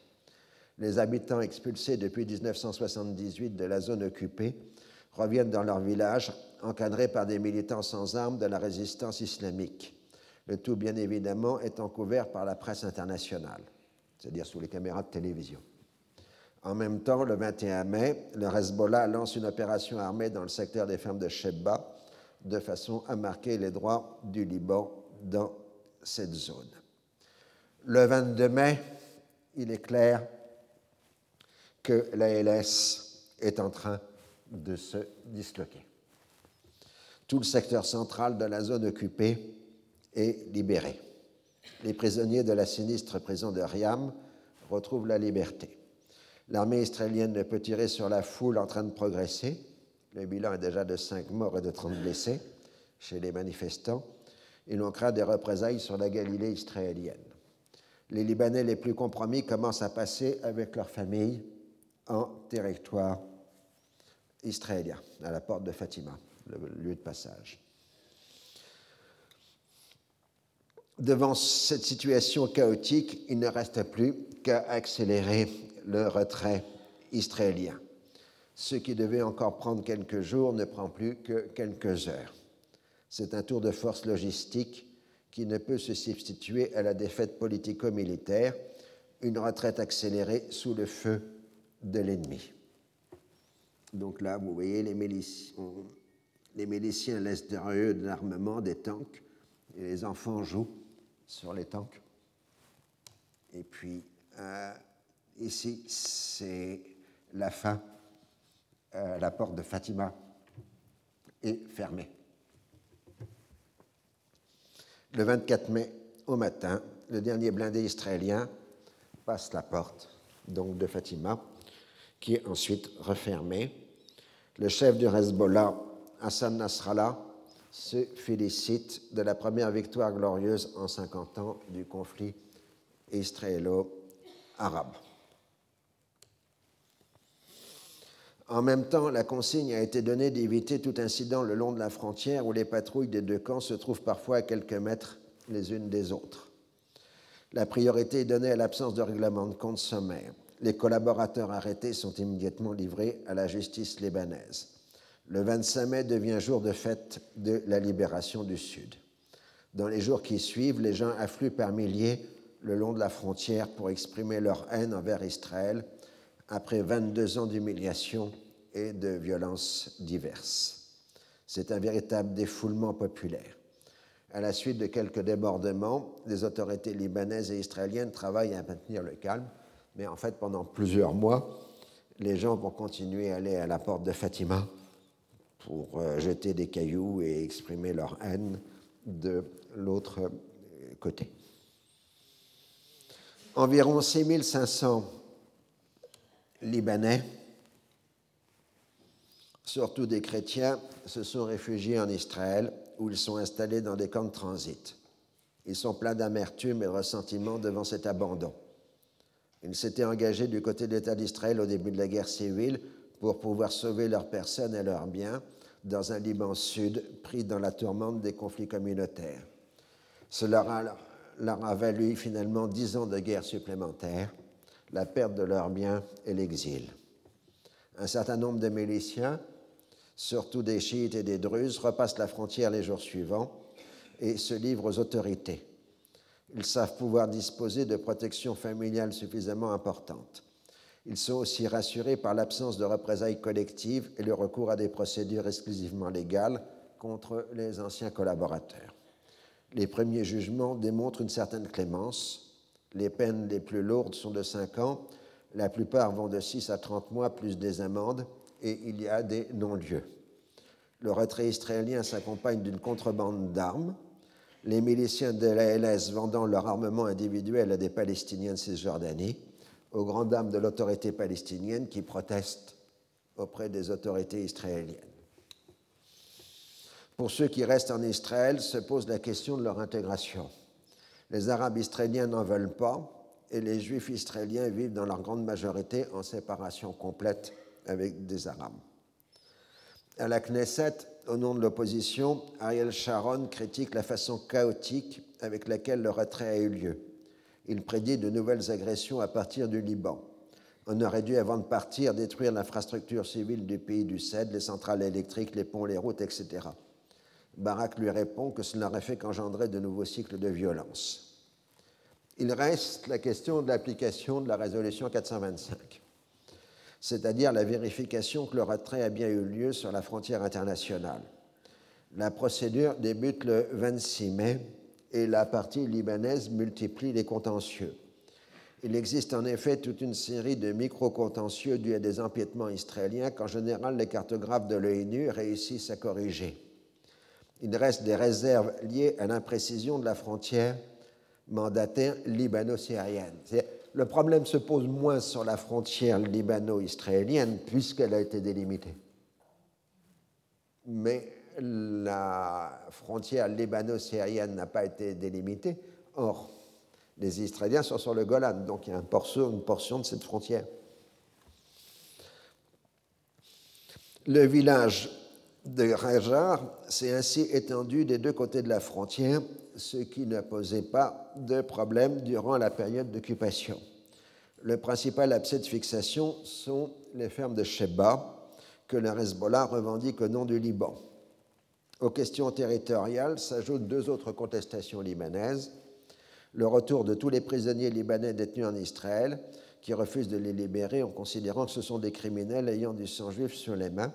B: Les habitants expulsés depuis 1978 de la zone occupée reviennent dans leur village, encadrés par des militants sans armes de la résistance islamique. Le tout, bien évidemment, étant couvert par la presse internationale, c'est-à-dire sous les caméras de télévision. En même temps, le 21 mai, le Hezbollah lance une opération armée dans le secteur des fermes de Shebba de façon à marquer les droits du Liban dans cette zone. Le 22 mai, il est clair que l'ALS est en train de se disloquer. Tout le secteur central de la zone occupée est libéré. Les prisonniers de la sinistre prison de Riam retrouvent la liberté. L'armée israélienne ne peut tirer sur la foule en train de progresser. Le bilan est déjà de 5 morts et de 30 blessés chez les manifestants. Et l'on craint des représailles sur la Galilée israélienne. Les Libanais les plus compromis commencent à passer avec leurs familles en territoire israélien, à la porte de Fatima, le lieu de passage. Devant cette situation chaotique, il ne reste plus qu'à accélérer le retrait israélien. Ce qui devait encore prendre quelques jours ne prend plus que quelques heures. C'est un tour de force logistique qui ne peut se substituer à la défaite politico-militaire, une retraite accélérée sous le feu de l'ennemi. Donc là, vous voyez, les miliciens, les miliciens laissent derrière eux de l'armement, des tanks, et les enfants jouent sur les tanks. Et puis, euh, ici, c'est la fin. Euh, la porte de Fatima est fermée. Le 24 mai, au matin, le dernier blindé israélien passe la porte, donc de Fatima, qui est ensuite refermée. Le chef du Hezbollah, Hassan Nasrallah, se félicite de la première victoire glorieuse en 50 ans du conflit israélo-arabe. En même temps, la consigne a été donnée d'éviter tout incident le long de la frontière où les patrouilles des deux camps se trouvent parfois à quelques mètres les unes des autres. La priorité est donnée à l'absence de règlement de compte sommaire. Les collaborateurs arrêtés sont immédiatement livrés à la justice libanaise. Le 25 mai devient jour de fête de la libération du Sud. Dans les jours qui suivent, les gens affluent par milliers le long de la frontière pour exprimer leur haine envers Israël après 22 ans d'humiliation et de violences diverses. C'est un véritable défoulement populaire. À la suite de quelques débordements, les autorités libanaises et israéliennes travaillent à maintenir le calme, mais en fait, pendant plusieurs mois, les gens vont continuer à aller à la porte de Fatima pour euh, jeter des cailloux et exprimer leur haine de l'autre euh, côté. Environ 6500 Libanais, surtout des chrétiens, se sont réfugiés en Israël où ils sont installés dans des camps de transit. Ils sont pleins d'amertume et de ressentiment devant cet abandon. Ils s'étaient engagés du côté de l'État d'Israël au début de la guerre civile pour pouvoir sauver leurs personnes et leurs biens dans un Liban sud pris dans la tourmente des conflits communautaires. Cela leur a valu finalement dix ans de guerre supplémentaire, la perte de leurs biens et l'exil. Un certain nombre de miliciens, surtout des chiites et des druzes, repassent la frontière les jours suivants et se livrent aux autorités. Ils savent pouvoir disposer de protections familiales suffisamment importantes. Ils sont aussi rassurés par l'absence de représailles collectives et le recours à des procédures exclusivement légales contre les anciens collaborateurs. Les premiers jugements démontrent une certaine clémence. Les peines les plus lourdes sont de 5 ans, la plupart vont de 6 à 30 mois plus des amendes, et il y a des non-lieux. Le retrait israélien s'accompagne d'une contrebande d'armes, les miliciens de la LS vendant leur armement individuel à des Palestiniens de Cisjordanie, aux grandes dames de l'autorité palestinienne qui protestent auprès des autorités israéliennes. Pour ceux qui restent en Israël, se pose la question de leur intégration. Les Arabes israéliens n'en veulent pas et les Juifs israéliens vivent dans leur grande majorité en séparation complète avec des Arabes. À la Knesset, au nom de l'opposition, Ariel Sharon critique la façon chaotique avec laquelle le retrait a eu lieu il prédit de nouvelles agressions à partir du Liban. On aurait dû, avant de partir, détruire l'infrastructure civile du pays du CED, les centrales électriques, les ponts, les routes, etc. Barak lui répond que ce n'aurait fait qu'engendrer de nouveaux cycles de violence. Il reste la question de l'application de la résolution 425, c'est-à-dire la vérification que le retrait a bien eu lieu sur la frontière internationale. La procédure débute le 26 mai et la partie libanaise multiplie les contentieux. Il existe en effet toute une série de micro-contentieux dus à des empiètements israéliens qu'en général les cartographes de l'ONU réussissent à corriger. Il reste des réserves liées à l'imprécision de la frontière mandataire libano-syrienne. Le problème se pose moins sur la frontière libano-israélienne puisqu'elle a été délimitée. Mais la frontière libano-syrienne n'a pas été délimitée. Or, les Israéliens sont sur le Golan, donc il y a une portion, une portion de cette frontière. Le village de Rajar s'est ainsi étendu des deux côtés de la frontière, ce qui ne posait pas de problème durant la période d'occupation. Le principal abcès de fixation sont les fermes de Sheba, que le Hezbollah revendique au nom du Liban. Aux questions territoriales s'ajoutent deux autres contestations libanaises le retour de tous les prisonniers libanais détenus en Israël, qui refusent de les libérer en considérant que ce sont des criminels ayant du sang juif sur les mains,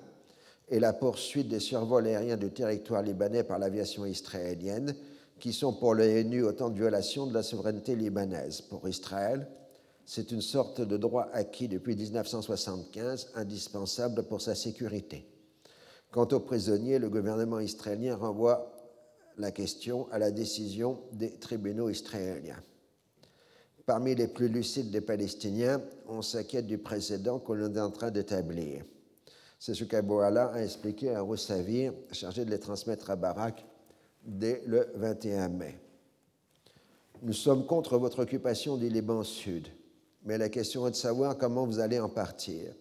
B: et la poursuite des survols aériens du territoire libanais par l'aviation israélienne, qui sont pour l'ONU autant de violations de la souveraineté libanaise. Pour Israël, c'est une sorte de droit acquis depuis 1975, indispensable pour sa sécurité. Quant aux prisonniers, le gouvernement israélien renvoie la question à la décision des tribunaux israéliens. Parmi les plus lucides des Palestiniens, on s'inquiète du précédent qu'on est en train d'établir. C'est ce qu'Abouala a expliqué à Roussavir, chargé de les transmettre à Barak dès le 21 mai. Nous sommes contre votre occupation du Liban Sud, mais la question est de savoir comment vous allez en partir.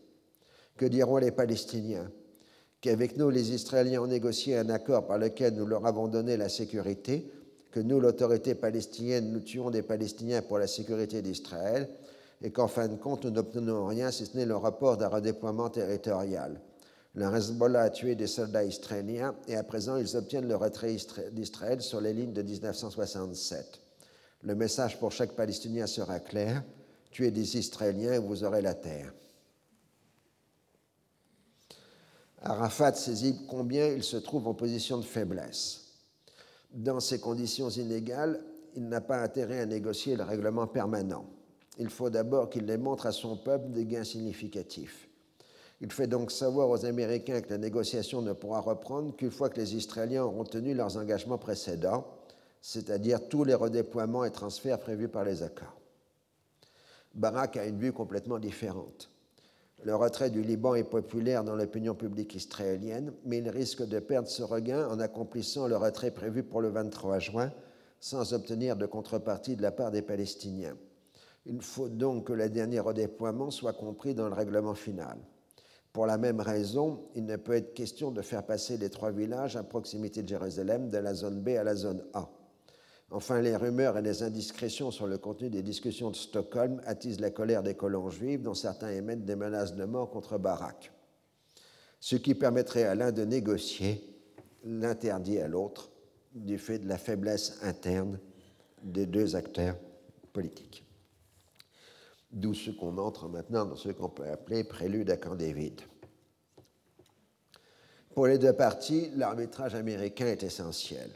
B: Que diront les Palestiniens? Qu'avec nous, les Israéliens ont négocié un accord par lequel nous leur avons donné la sécurité, que nous, l'autorité palestinienne, nous tuons des Palestiniens pour la sécurité d'Israël, et qu'en fin de compte, nous n'obtenons rien si ce n'est le rapport d'un redéploiement territorial. Le Hezbollah a tué des soldats israéliens et à présent, ils obtiennent le retrait d'Israël sur les lignes de 1967. Le message pour chaque Palestinien sera clair tuez des Israéliens et vous aurez la terre. Arafat saisit combien il se trouve en position de faiblesse. Dans ces conditions inégales, il n'a pas intérêt à négocier le règlement permanent. Il faut d'abord qu'il démontre à son peuple des gains significatifs. Il fait donc savoir aux Américains que la négociation ne pourra reprendre qu'une fois que les Israéliens auront tenu leurs engagements précédents, c'est-à-dire tous les redéploiements et transferts prévus par les accords. Barak a une vue complètement différente. Le retrait du Liban est populaire dans l'opinion publique israélienne, mais il risque de perdre ce regain en accomplissant le retrait prévu pour le 23 juin sans obtenir de contrepartie de la part des Palestiniens. Il faut donc que le dernier redéploiement soit compris dans le règlement final. Pour la même raison, il ne peut être question de faire passer les trois villages à proximité de Jérusalem de la zone B à la zone A. Enfin, les rumeurs et les indiscrétions sur le contenu des discussions de Stockholm attisent la colère des colons juifs, dont certains émettent des menaces de mort contre Barak. Ce qui permettrait à l'un de négocier l'interdit à l'autre du fait de la faiblesse interne des deux acteurs politiques. D'où ce qu'on entre maintenant dans ce qu'on peut appeler prélude à Camp David. Pour les deux parties, l'arbitrage américain est essentiel.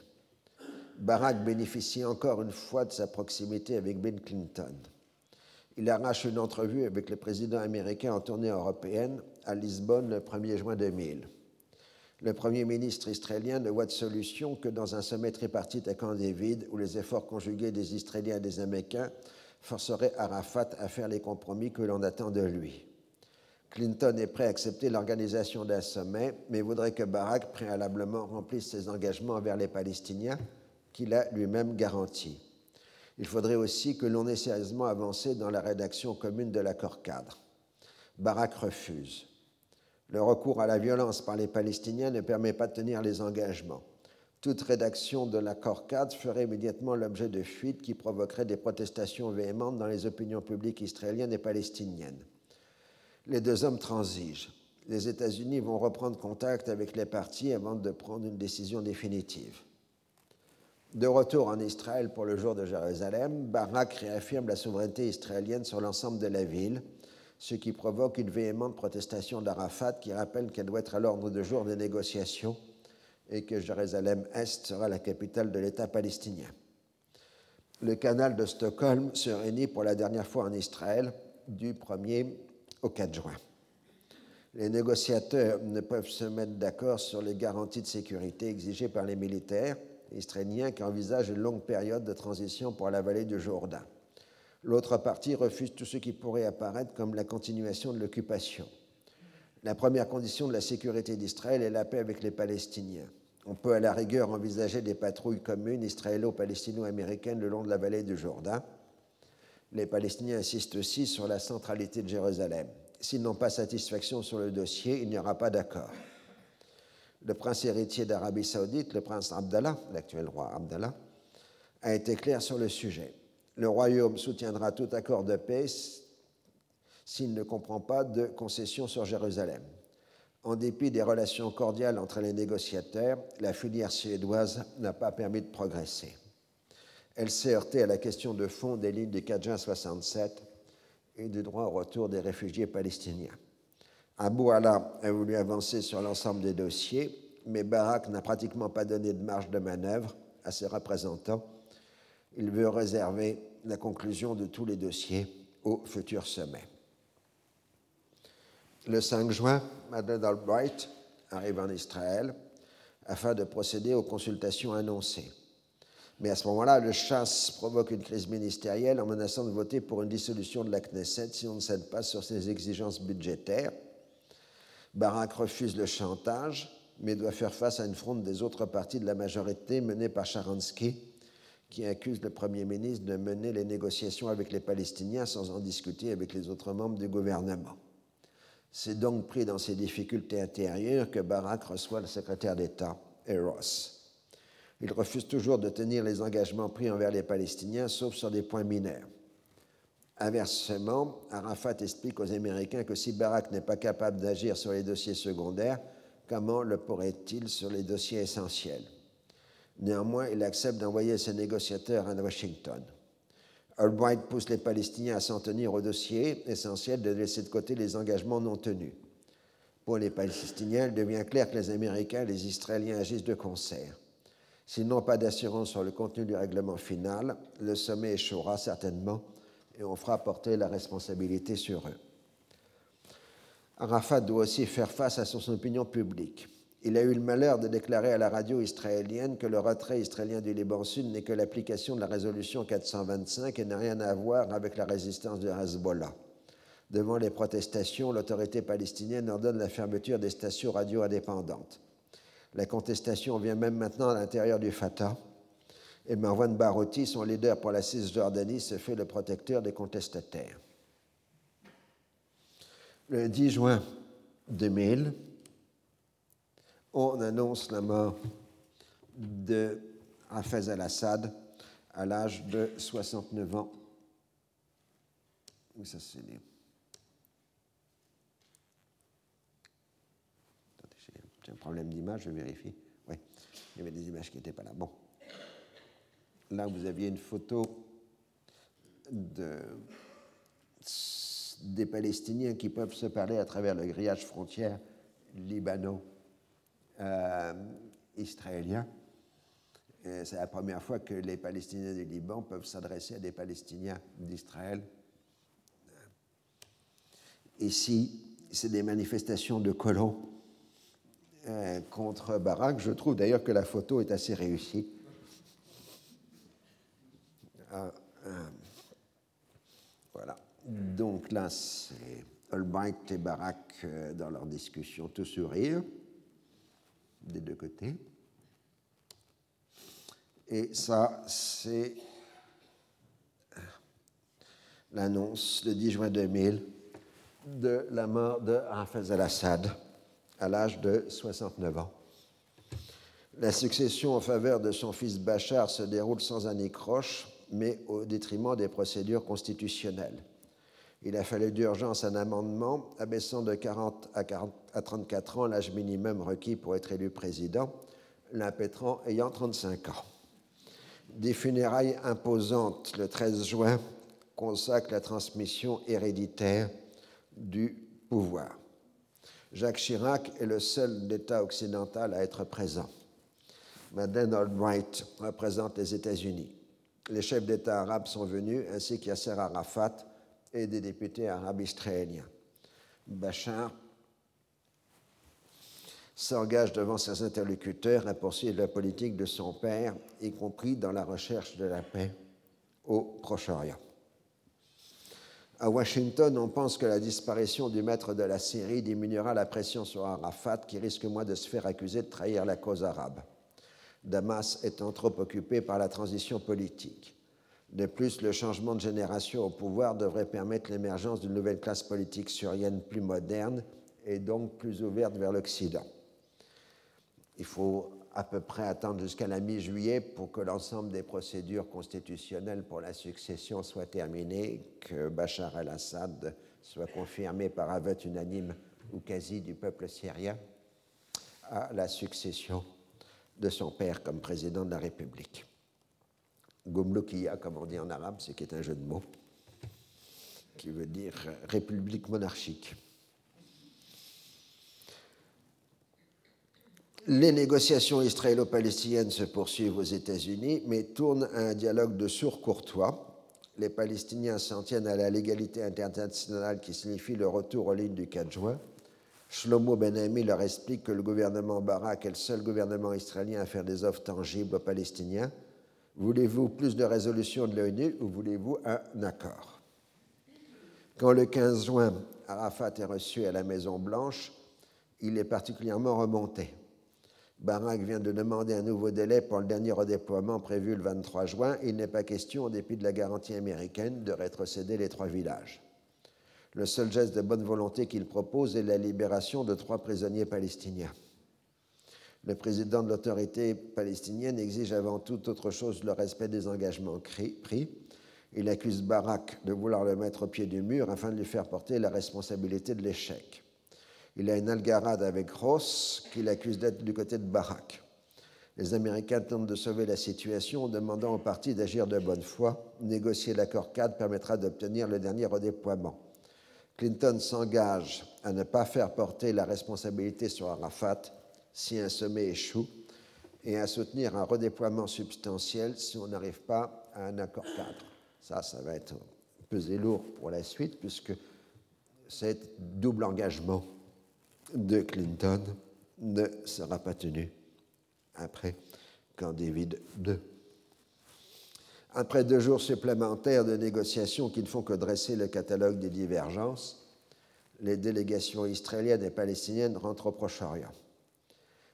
B: Barack bénéficie encore une fois de sa proximité avec Bill Clinton. Il arrache une entrevue avec le président américain en tournée européenne à Lisbonne le 1er juin 2000. Le Premier ministre israélien ne voit de solution que dans un sommet tripartite à Camp David où les efforts conjugués des Israéliens et des Américains forceraient Arafat à faire les compromis que l'on attend de lui. Clinton est prêt à accepter l'organisation d'un sommet, mais voudrait que Barak préalablement remplisse ses engagements envers les Palestiniens qu'il a lui-même garanti. Il faudrait aussi que l'on ait sérieusement avancé dans la rédaction commune de l'accord cadre. Barak refuse. Le recours à la violence par les Palestiniens ne permet pas de tenir les engagements. Toute rédaction de l'accord cadre ferait immédiatement l'objet de fuites qui provoqueraient des protestations véhémentes dans les opinions publiques israéliennes et palestiniennes. Les deux hommes transigent. Les États-Unis vont reprendre contact avec les partis avant de prendre une décision définitive. De retour en Israël pour le jour de Jérusalem, Barak réaffirme la souveraineté israélienne sur l'ensemble de la ville, ce qui provoque une véhémente protestation d'Arafat qui rappelle qu'elle doit être à l'ordre de jour des négociations et que Jérusalem-Est sera la capitale de l'État palestinien. le canal de Stockholm se réunit pour la dernière fois en Israël du 1er au 4 juin. Les négociateurs ne peuvent se mettre d'accord sur les garanties de sécurité exigées par les militaires israéliens qui envisagent une longue période de transition pour la vallée du Jourdain. L'autre partie refuse tout ce qui pourrait apparaître comme la continuation de l'occupation. La première condition de la sécurité d'Israël est la paix avec les Palestiniens. On peut à la rigueur envisager des patrouilles communes israélo-palestino-américaines le long de la vallée du Jourdain. Les Palestiniens insistent aussi sur la centralité de Jérusalem. S'ils n'ont pas satisfaction sur le dossier, il n'y aura pas d'accord. Le prince héritier d'Arabie saoudite, le prince Abdallah, l'actuel roi Abdallah, a été clair sur le sujet. Le royaume soutiendra tout accord de paix s'il ne comprend pas de concessions sur Jérusalem. En dépit des relations cordiales entre les négociateurs, la filière suédoise n'a pas permis de progresser. Elle s'est heurtée à la question de fond des lignes du 4 juin 67 et du droit au retour des réfugiés palestiniens. Abou Allah a voulu avancer sur l'ensemble des dossiers, mais Barak n'a pratiquement pas donné de marge de manœuvre à ses représentants. Il veut réserver la conclusion de tous les dossiers au futur sommet. Le 5 juin, Madeleine Albright arrive en Israël afin de procéder aux consultations annoncées. Mais à ce moment-là, le chasse provoque une crise ministérielle en menaçant de voter pour une dissolution de la Knesset si on ne cède pas sur ses exigences budgétaires. Barak refuse le chantage, mais doit faire face à une fronde des autres partis de la majorité menée par Sharansky, qui accuse le Premier ministre de mener les négociations avec les Palestiniens sans en discuter avec les autres membres du gouvernement. C'est donc pris dans ces difficultés intérieures que Barak reçoit le secrétaire d'État, Eros. Il refuse toujours de tenir les engagements pris envers les Palestiniens, sauf sur des points mineurs. Inversement, Arafat explique aux Américains que si Barak n'est pas capable d'agir sur les dossiers secondaires, comment le pourrait-il sur les dossiers essentiels? Néanmoins, il accepte d'envoyer ses négociateurs à Washington. Albright pousse les Palestiniens à s'en tenir au dossier essentiel de laisser de côté les engagements non tenus. Pour les Palestiniens, il devient clair que les Américains et les Israéliens agissent de concert. S'ils n'ont pas d'assurance sur le contenu du règlement final, le sommet échouera certainement et on fera porter la responsabilité sur eux. Arafat doit aussi faire face à son opinion publique il a eu le malheur de déclarer à la radio israélienne que le retrait israélien du Liban Sud n'est que l'application de la résolution 425 et n'a rien à voir avec la résistance de Hezbollah. Devant les protestations, l'autorité palestinienne ordonne la fermeture des stations radio indépendantes. La contestation vient même maintenant à l'intérieur du Fatah et Marwan Barouti, son leader pour la Cisjordanie, se fait le protecteur des contestataires. Le 10 juin 2000, on annonce la mort de Hafez al-Assad à l'âge de 69 ans. ça, c'est J'ai un problème d'image, je vérifie. Oui, il y avait des images qui n'étaient pas là. Bon. Là, vous aviez une photo de, des Palestiniens qui peuvent se parler à travers le grillage frontière libano euh, israéliens. C'est la première fois que les Palestiniens du Liban peuvent s'adresser à des Palestiniens d'Israël. Ici, c'est des manifestations de colons euh, contre Barak. Je trouve d'ailleurs que la photo est assez réussie. Euh, voilà. Donc là, c'est Albright et Barak dans leur discussion, tout sourire des deux côtés. Et ça, c'est l'annonce le 10 juin 2000 de la mort de Hafez al-Assad à l'âge de 69 ans. La succession en faveur de son fils Bachar se déroule sans anicroche, mais au détriment des procédures constitutionnelles. Il a fallu d'urgence un amendement abaissant de 40 à, 40 à 34 ans l'âge minimum requis pour être élu président, l'impétrant ayant 35 ans. Des funérailles imposantes le 13 juin consacrent la transmission héréditaire du pouvoir. Jacques Chirac est le seul d'État occidental à être présent. Madeleine Albright représente les États-Unis. les chefs d'État arabes sont venus, ainsi qu'Yasser Arafat et des députés arabes israéliens. Bachar s'engage devant ses interlocuteurs à poursuivre la politique de son père, y compris dans la recherche de la paix au Proche-Orient. À Washington, on pense que la disparition du maître de la Syrie diminuera la pression sur Arafat, qui risque moins de se faire accuser de trahir la cause arabe. Damas étant trop occupé par la transition politique. De plus, le changement de génération au pouvoir devrait permettre l'émergence d'une nouvelle classe politique syrienne plus moderne et donc plus ouverte vers l'Occident. Il faut à peu près attendre jusqu'à la mi-juillet pour que l'ensemble des procédures constitutionnelles pour la succession soient terminées, que Bachar el-Assad soit confirmé par un vote unanime ou quasi du peuple syrien à la succession de son père comme président de la République. Gomlokia, comme on dit en arabe, c'est qui est un jeu de mots, qui veut dire république monarchique. Les négociations israélo-palestiniennes se poursuivent aux États-Unis, mais tournent à un dialogue de sourds courtois. Les Palestiniens s'en tiennent à la légalité internationale qui signifie le retour aux lignes du 4 juin. Shlomo Ben Ami leur explique que le gouvernement Barak est le seul gouvernement israélien à faire des offres tangibles aux Palestiniens. Voulez-vous plus de résolutions de l'ONU ou voulez-vous un accord? Quand le 15 juin, Arafat est reçu à la Maison-Blanche, il est particulièrement remonté. Barak vient de demander un nouveau délai pour le dernier redéploiement prévu le 23 juin. Il n'est pas question, en dépit de la garantie américaine, de rétrocéder les trois villages. Le seul geste de bonne volonté qu'il propose est la libération de trois prisonniers palestiniens. Le président de l'autorité palestinienne exige avant toute autre chose le respect des engagements pris. Il accuse Barak de vouloir le mettre au pied du mur afin de lui faire porter la responsabilité de l'échec. Il a une algarade avec Ross qui l'accuse d'être du côté de Barak. Les Américains tentent de sauver la situation en demandant au parti d'agir de bonne foi. Négocier l'accord cadre permettra d'obtenir le dernier redéploiement. Clinton s'engage à ne pas faire porter la responsabilité sur Arafat si un sommet échoue et à soutenir un redéploiement substantiel si on n'arrive pas à un accord cadre. Ça, ça va être pesé lourd pour la suite puisque c'est double engagement de Clinton ne sera pas tenu après David II. Après deux jours supplémentaires de négociations qui ne font que dresser le catalogue des divergences, les délégations israéliennes et palestiniennes rentrent au Proche-Orient.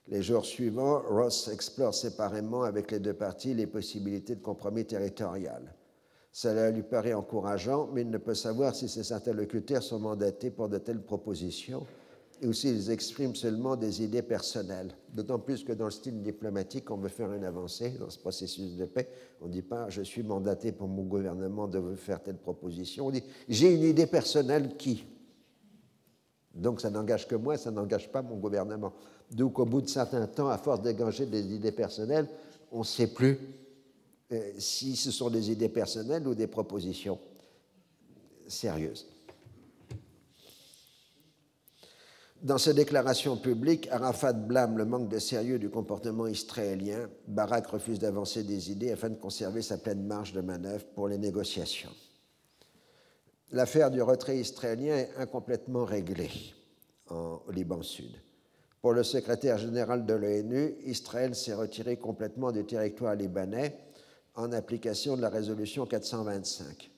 B: Les jours suivants, Ross explore séparément avec les deux parties les possibilités de compromis territorial. Cela lui paraît encourageant, mais il ne peut savoir si ses interlocuteurs sont mandatés pour de telles propositions et aussi ils expriment seulement des idées personnelles. D'autant plus que dans le style diplomatique, on veut faire une avancée dans ce processus de paix. On ne dit pas je suis mandaté pour mon gouvernement de faire telle proposition. On dit j'ai une idée personnelle qui? Donc ça n'engage que moi, ça n'engage pas mon gouvernement. Donc au bout de certains temps, à force d'éganger des idées personnelles, on ne sait plus euh, si ce sont des idées personnelles ou des propositions sérieuses. Dans ses déclarations publiques, Arafat blâme le manque de sérieux du comportement israélien. Barak refuse d'avancer des idées afin de conserver sa pleine marge de manœuvre pour les négociations. L'affaire du retrait israélien est incomplètement réglée en, au Liban Sud. Pour le secrétaire général de l'ONU, Israël s'est retiré complètement du territoire libanais en application de la résolution 425.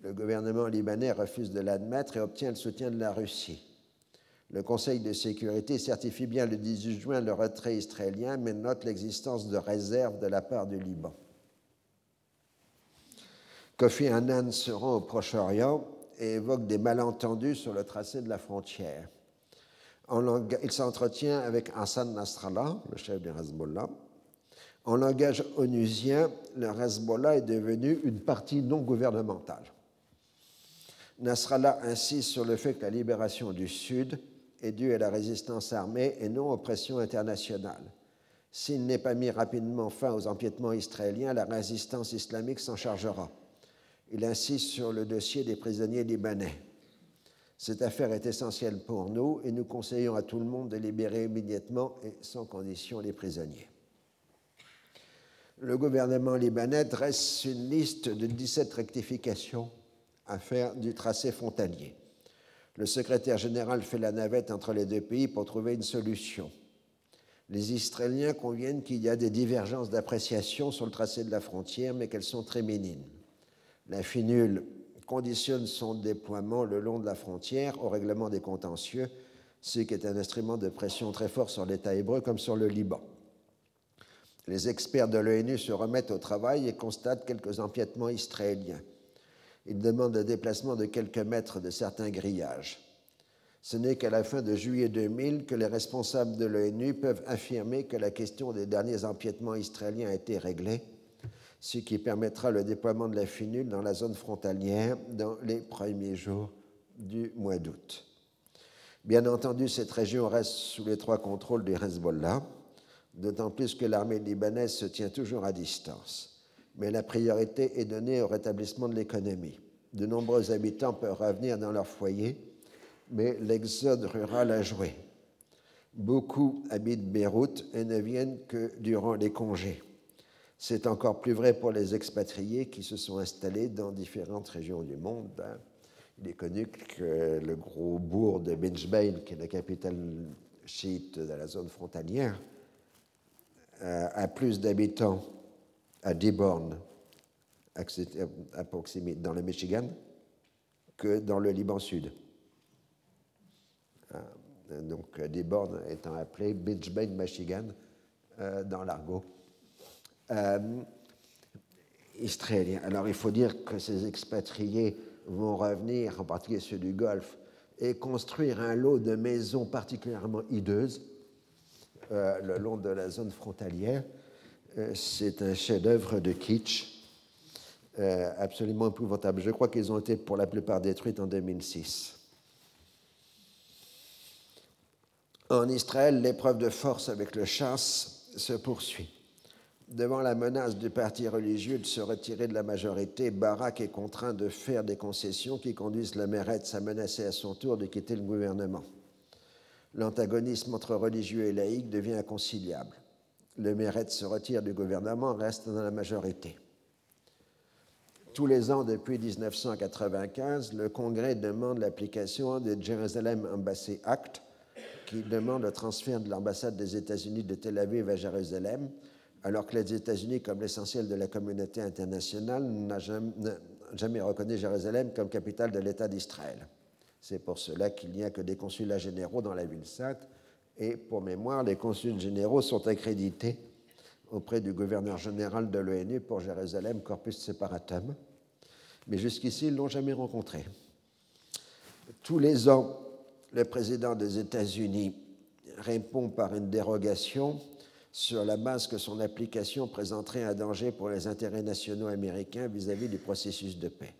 B: Le gouvernement libanais refuse de l'admettre et obtient le soutien de la Russie. Le Conseil de sécurité certifie bien le 18 juin le retrait israélien, mais note l'existence de réserves de la part du Liban. Kofi Annan se rend au Proche-Orient et évoque des malentendus sur le tracé de la frontière. Il s'entretient avec Hassan Nasrallah, le chef du Hezbollah. En langage onusien, le Hezbollah est devenu une partie non gouvernementale. Nasrallah insiste sur le fait que la libération du Sud est dû à la résistance armée et non aux pressions internationales. S'il n'est pas mis rapidement fin aux empiètements israéliens, la résistance islamique s'en chargera. Il insiste sur le dossier des prisonniers libanais. Cette affaire est essentielle pour nous et nous conseillons à tout le monde de libérer immédiatement et sans condition les prisonniers. le gouvernement libanais dresse une liste de 17 rectifications à faire du tracé frontalier. Le secrétaire général fait la navette entre les deux pays pour trouver une solution. Les Israéliens conviennent qu'il y a des divergences d'appréciation sur le tracé de la frontière, mais qu'elles sont très minimes. La finule conditionne son déploiement le long de la frontière au règlement des contentieux, ce qui est un instrument de pression très fort sur l'État hébreu comme sur le Liban. Les experts de l'ONU se remettent au travail et constatent quelques empiètements israéliens. Ils demandent le déplacement de quelques mètres de certains grillages. Ce n'est qu'à la fin de juillet 2000 que les responsables de l'ONU peuvent affirmer que la question des derniers empiètements israéliens a été réglée, ce qui permettra le déploiement de la finule dans la zone frontalière dans les premiers jours du mois d'août. Bien entendu, cette région reste sous les trois contrôles du Hezbollah, d'autant plus que l'armée libanaise se tient toujours à distance mais la priorité est donnée au rétablissement de l'économie. De nombreux habitants peuvent revenir dans leur foyer, mais l'exode rural a joué. Beaucoup habitent Beyrouth et ne viennent que durant les congés. C'est encore plus vrai pour les expatriés qui se sont installés dans différentes régions du monde. Il est connu que le gros bourg de Benjbein, qui est la capitale chiite de la zone frontalière, euh, a plus d'habitants à Dearborn, à proximité, dans le Michigan, que dans le Liban Sud. Euh, donc Dearborn étant appelé Bay, Michigan, euh, dans l'argot euh, israélien. Alors il faut dire que ces expatriés vont revenir, en particulier ceux du Golfe, et construire un lot de maisons particulièrement hideuses le long de la zone frontalière euh, c'est un chef-d'œuvre de kitsch euh, absolument épouvantable. Je crois qu'ils ont été pour la plupart détruits en 2006. En Israël, l'épreuve de force avec le chasse se poursuit. Devant la menace du parti religieux de se retirer de la majorité, Barak est contraint de faire des concessions qui conduisent le Meretz à menacer à son tour de quitter le gouvernement. L'antagonisme entre religieux et laïcs devient inconciliable le Méret se retire du gouvernement, reste dans la majorité. Tous les ans depuis 1995, le Congrès demande l'application du Jerusalem Embassy Act, qui demande le transfert de l'ambassade des États-Unis de Tel Aviv à Jérusalem, alors que les États-Unis, comme l'essentiel de la communauté internationale, n'ont jamais, jamais reconnu Jérusalem comme capitale de l'État d'Israël. C'est pour cela qu'il n'y a que des consulats généraux dans la ville sainte et pour mémoire, les consuls généraux sont accrédités auprès du gouverneur général de l'ONU pour Jérusalem, Corpus Separatum, mais jusqu'ici, ils ne l'ont jamais rencontré. Tous les ans, le président des États-Unis répond par une dérogation sur la base que son application présenterait un danger pour les intérêts nationaux américains vis-à-vis -vis du processus de paix.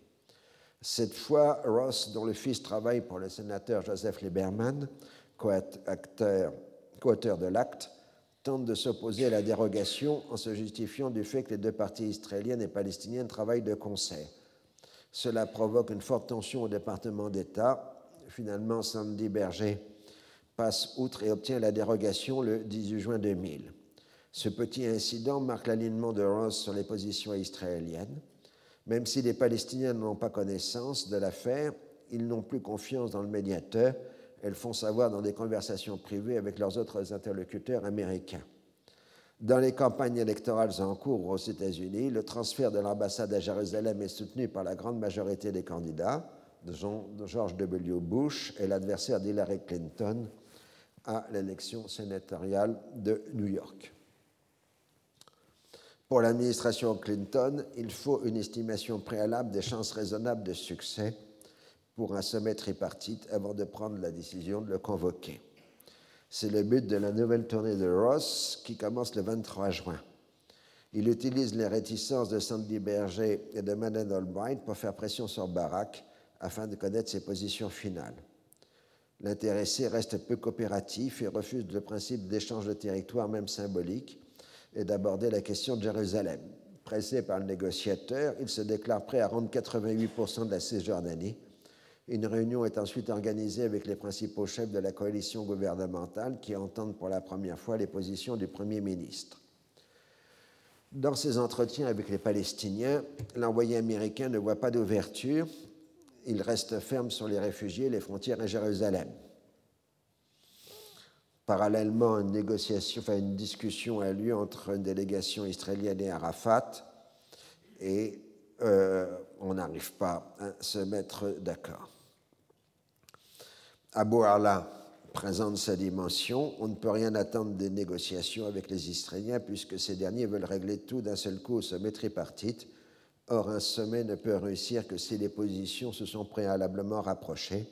B: Cette fois, Ross, dont le fils travaille pour le sénateur Joseph Lieberman, co-auteur de l'acte, tente de s'opposer à la dérogation en se justifiant du fait que les deux parties israéliennes et palestiniennes travaillent de concert. Cela provoque une forte tension au département d'État. Finalement, Sandy Berger passe outre et obtient la dérogation le 18 juin 2000. Ce petit incident marque l'alignement de Ross sur les positions israéliennes. Même si les Palestiniens n'ont pas connaissance de l'affaire, ils n'ont plus confiance dans le médiateur elles font savoir dans des conversations privées avec leurs autres interlocuteurs américains. Dans les campagnes électorales en cours aux États-Unis, le transfert de l'ambassade à Jérusalem est soutenu par la grande majorité des candidats, George W. Bush et l'adversaire d'Hillary Clinton à l'élection sénatoriale de New York. Pour l'administration Clinton, il faut une estimation préalable des chances raisonnables de succès pour un sommet tripartite avant de prendre la décision de le convoquer. C'est le but de la nouvelle tournée de Ross qui commence le 23 juin. Il utilise les réticences de Sandy Berger et de Madeleine Albright pour faire pression sur Barack afin de connaître ses positions finales. L'intéressé reste peu coopératif et refuse le principe d'échange de territoire, même symbolique, et d'aborder la question de Jérusalem. Pressé par le négociateur, il se déclare prêt à rendre 88% de la Cisjordanie une réunion est ensuite organisée avec les principaux chefs de la coalition gouvernementale qui entendent pour la première fois les positions du Premier ministre. Dans ses entretiens avec les Palestiniens, l'envoyé américain ne voit pas d'ouverture. Il reste ferme sur les réfugiés, les frontières et Jérusalem. Parallèlement, une, négociation, une discussion a lieu entre une délégation israélienne et Arafat, et euh, on n'arrive pas à se mettre d'accord. Abu Ala présente sa dimension. On ne peut rien attendre des négociations avec les Israéliens puisque ces derniers veulent régler tout d'un seul coup au sommet tripartite. Or, un sommet ne peut réussir que si les positions se sont préalablement rapprochées.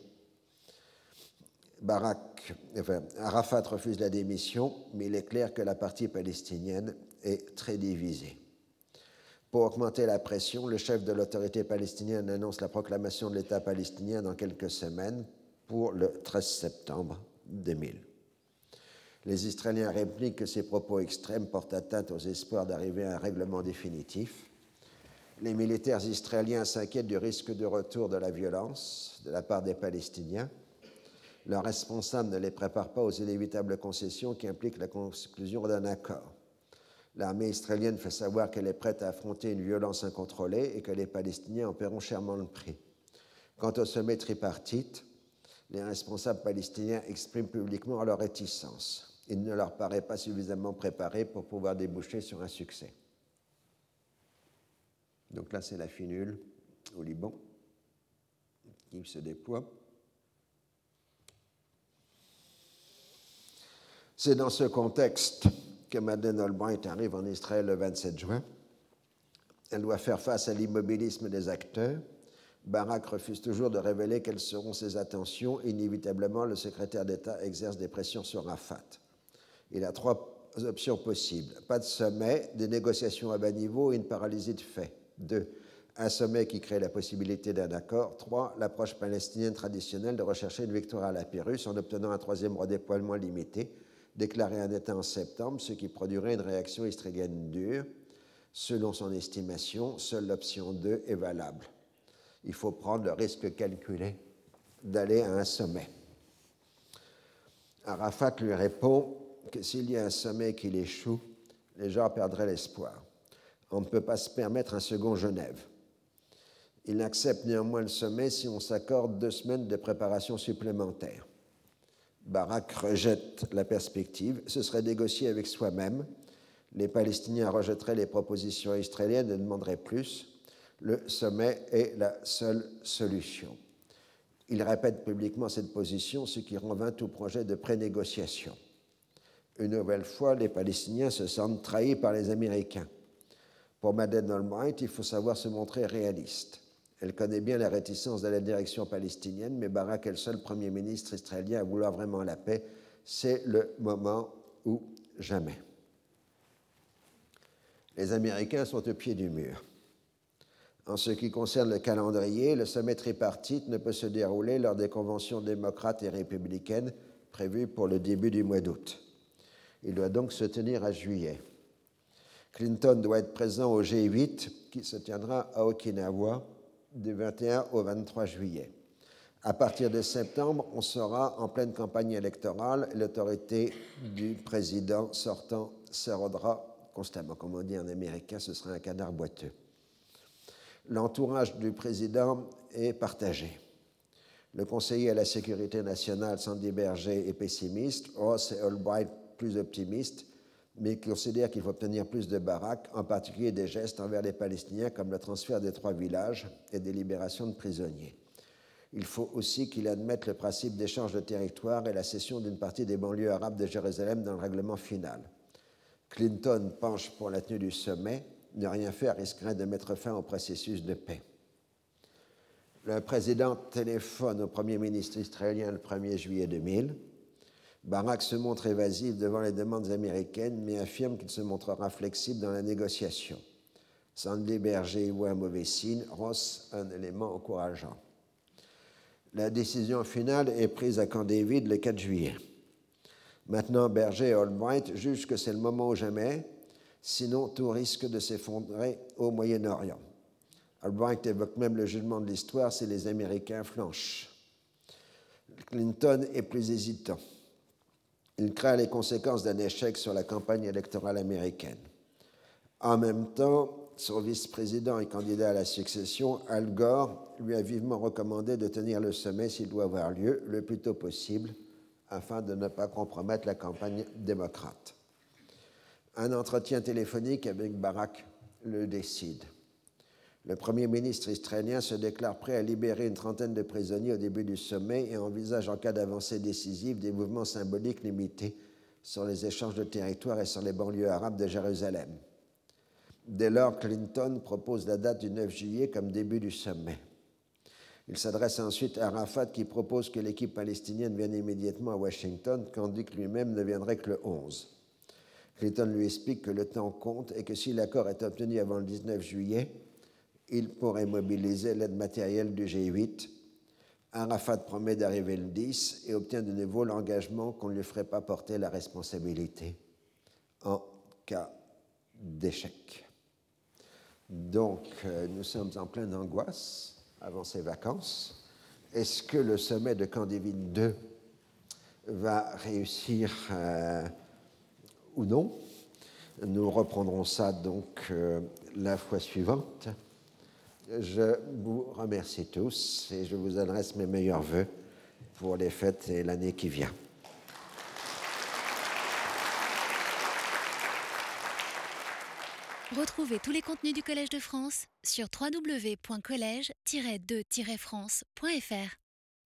B: Barak, enfin, Arafat refuse la démission, mais il est clair que la partie palestinienne est très divisée. Pour augmenter la pression, le chef de l'autorité palestinienne annonce la proclamation de l'État palestinien dans quelques semaines pour le 13 septembre 2000. Les Israéliens répliquent que ces propos extrêmes portent atteinte aux espoirs d'arriver à un règlement définitif. Les militaires israéliens s'inquiètent du risque de retour de la violence de la part des Palestiniens. Leurs responsables ne les préparent pas aux inévitables concessions qui impliquent la conclusion d'un accord. L'armée israélienne fait savoir qu'elle est prête à affronter une violence incontrôlée et que les Palestiniens en paieront chèrement le prix. Quant au sommet tripartite, les responsables palestiniens expriment publiquement leur réticence. Il ne leur paraît pas suffisamment préparé pour pouvoir déboucher sur un succès. Donc là, c'est la finule au Liban qui se déploie. C'est dans ce contexte que Madeleine Albright arrive en Israël le 27 juin. Elle doit faire face à l'immobilisme des acteurs. Barak refuse toujours de révéler quelles seront ses attentions. Inévitablement, le secrétaire d'État exerce des pressions sur Rafat. Il a trois options possibles. Pas de sommet, des négociations à bas niveau et une paralysie de fait. Deux, un sommet qui crée la possibilité d'un accord. Trois, l'approche palestinienne traditionnelle de rechercher une victoire à la Pyrrhus en obtenant un troisième redéploiement limité déclarer un État en septembre, ce qui produirait une réaction israélienne dure. Selon son estimation, seule l'option 2 est valable. Il faut prendre le risque calculé d'aller à un sommet. Arafat lui répond que s'il y a un sommet qui échoue, les gens perdraient l'espoir. On ne peut pas se permettre un second Genève. Il accepte néanmoins le sommet si on s'accorde deux semaines de préparation supplémentaire. Barak rejette la perspective, ce serait négocier avec soi-même. Les Palestiniens rejetteraient les propositions israéliennes et demanderaient plus. Le sommet est la seule solution. Il répète publiquement cette position, ce qui rend vain tout projet de prénégociation. Une nouvelle fois, les Palestiniens se sentent trahis par les Américains. Pour Madeleine Albright, il faut savoir se montrer réaliste. Elle connaît bien la réticence de la direction palestinienne, mais Barak est le seul Premier ministre israélien à vouloir vraiment la paix. C'est le moment où jamais. Les Américains sont au pied du mur. En ce qui concerne le calendrier, le sommet tripartite ne peut se dérouler lors des conventions démocrates et républicaines prévues pour le début du mois d'août. Il doit donc se tenir à juillet. Clinton doit être présent au G8 qui se tiendra à Okinawa du 21 au 23 juillet. À partir de septembre, on sera en pleine campagne électorale l'autorité du président sortant s'érodera constamment. Comme on dit en américain, ce sera un canard boiteux. L'entourage du président est partagé. Le conseiller à la sécurité nationale, Sandy Berger, est pessimiste. Ross et Albright, plus optimistes mais considère qu'il faut obtenir plus de baraques, en particulier des gestes envers les Palestiniens comme le transfert des trois villages et des libérations de prisonniers. Il faut aussi qu'il admette le principe d'échange de territoire et la cession d'une partie des banlieues arabes de Jérusalem dans le règlement final. Clinton penche pour la tenue du sommet. Ne rien faire risquerait de mettre fin au processus de paix. Le président téléphone au Premier ministre israélien le 1er juillet 2000 Barak se montre évasif devant les demandes américaines, mais affirme qu'il se montrera flexible dans la négociation. Sandy Berger voit un mauvais signe, Ross un élément encourageant. La décision finale est prise à Camp David le 4 juillet. Maintenant, Berger et Albright jugent que c'est le moment ou jamais, sinon tout risque de s'effondrer au Moyen-Orient. Albright évoque même le jugement de l'histoire si les Américains flanchent. Clinton est plus hésitant. Il craint les conséquences d'un échec sur la campagne électorale américaine. En même temps, son vice-président et candidat à la succession, Al Gore, lui a vivement recommandé de tenir le sommet s'il doit avoir lieu le plus tôt possible, afin de ne pas compromettre la campagne démocrate. Un entretien téléphonique avec Barack le décide. Le Premier ministre israélien se déclare prêt à libérer une trentaine de prisonniers au début du sommet et envisage en cas d'avancée décisive des mouvements symboliques limités sur les échanges de territoires et sur les banlieues arabes de Jérusalem. Dès lors, Clinton propose la date du 9 juillet comme début du sommet. Il s'adresse ensuite à Arafat qui propose que l'équipe palestinienne vienne immédiatement à Washington, tandis que lui-même ne viendrait que le 11. Clinton lui explique que le temps compte et que si l'accord est obtenu avant le 19 juillet, il pourrait mobiliser l'aide matérielle du G8. Arafat promet d'arriver le 10 et obtient de nouveau l'engagement qu'on ne lui ferait pas porter la responsabilité en cas d'échec. Donc, euh, nous sommes en pleine angoisse avant ces vacances. Est-ce que le sommet de Candéville 2 va réussir euh, ou non? Nous reprendrons ça donc euh, la fois suivante. Je vous remercie tous et je vous adresse mes meilleurs voeux pour les fêtes et l'année qui vient.
A: Retrouvez tous les contenus du Collège de France sur www.colège-2-france.fr.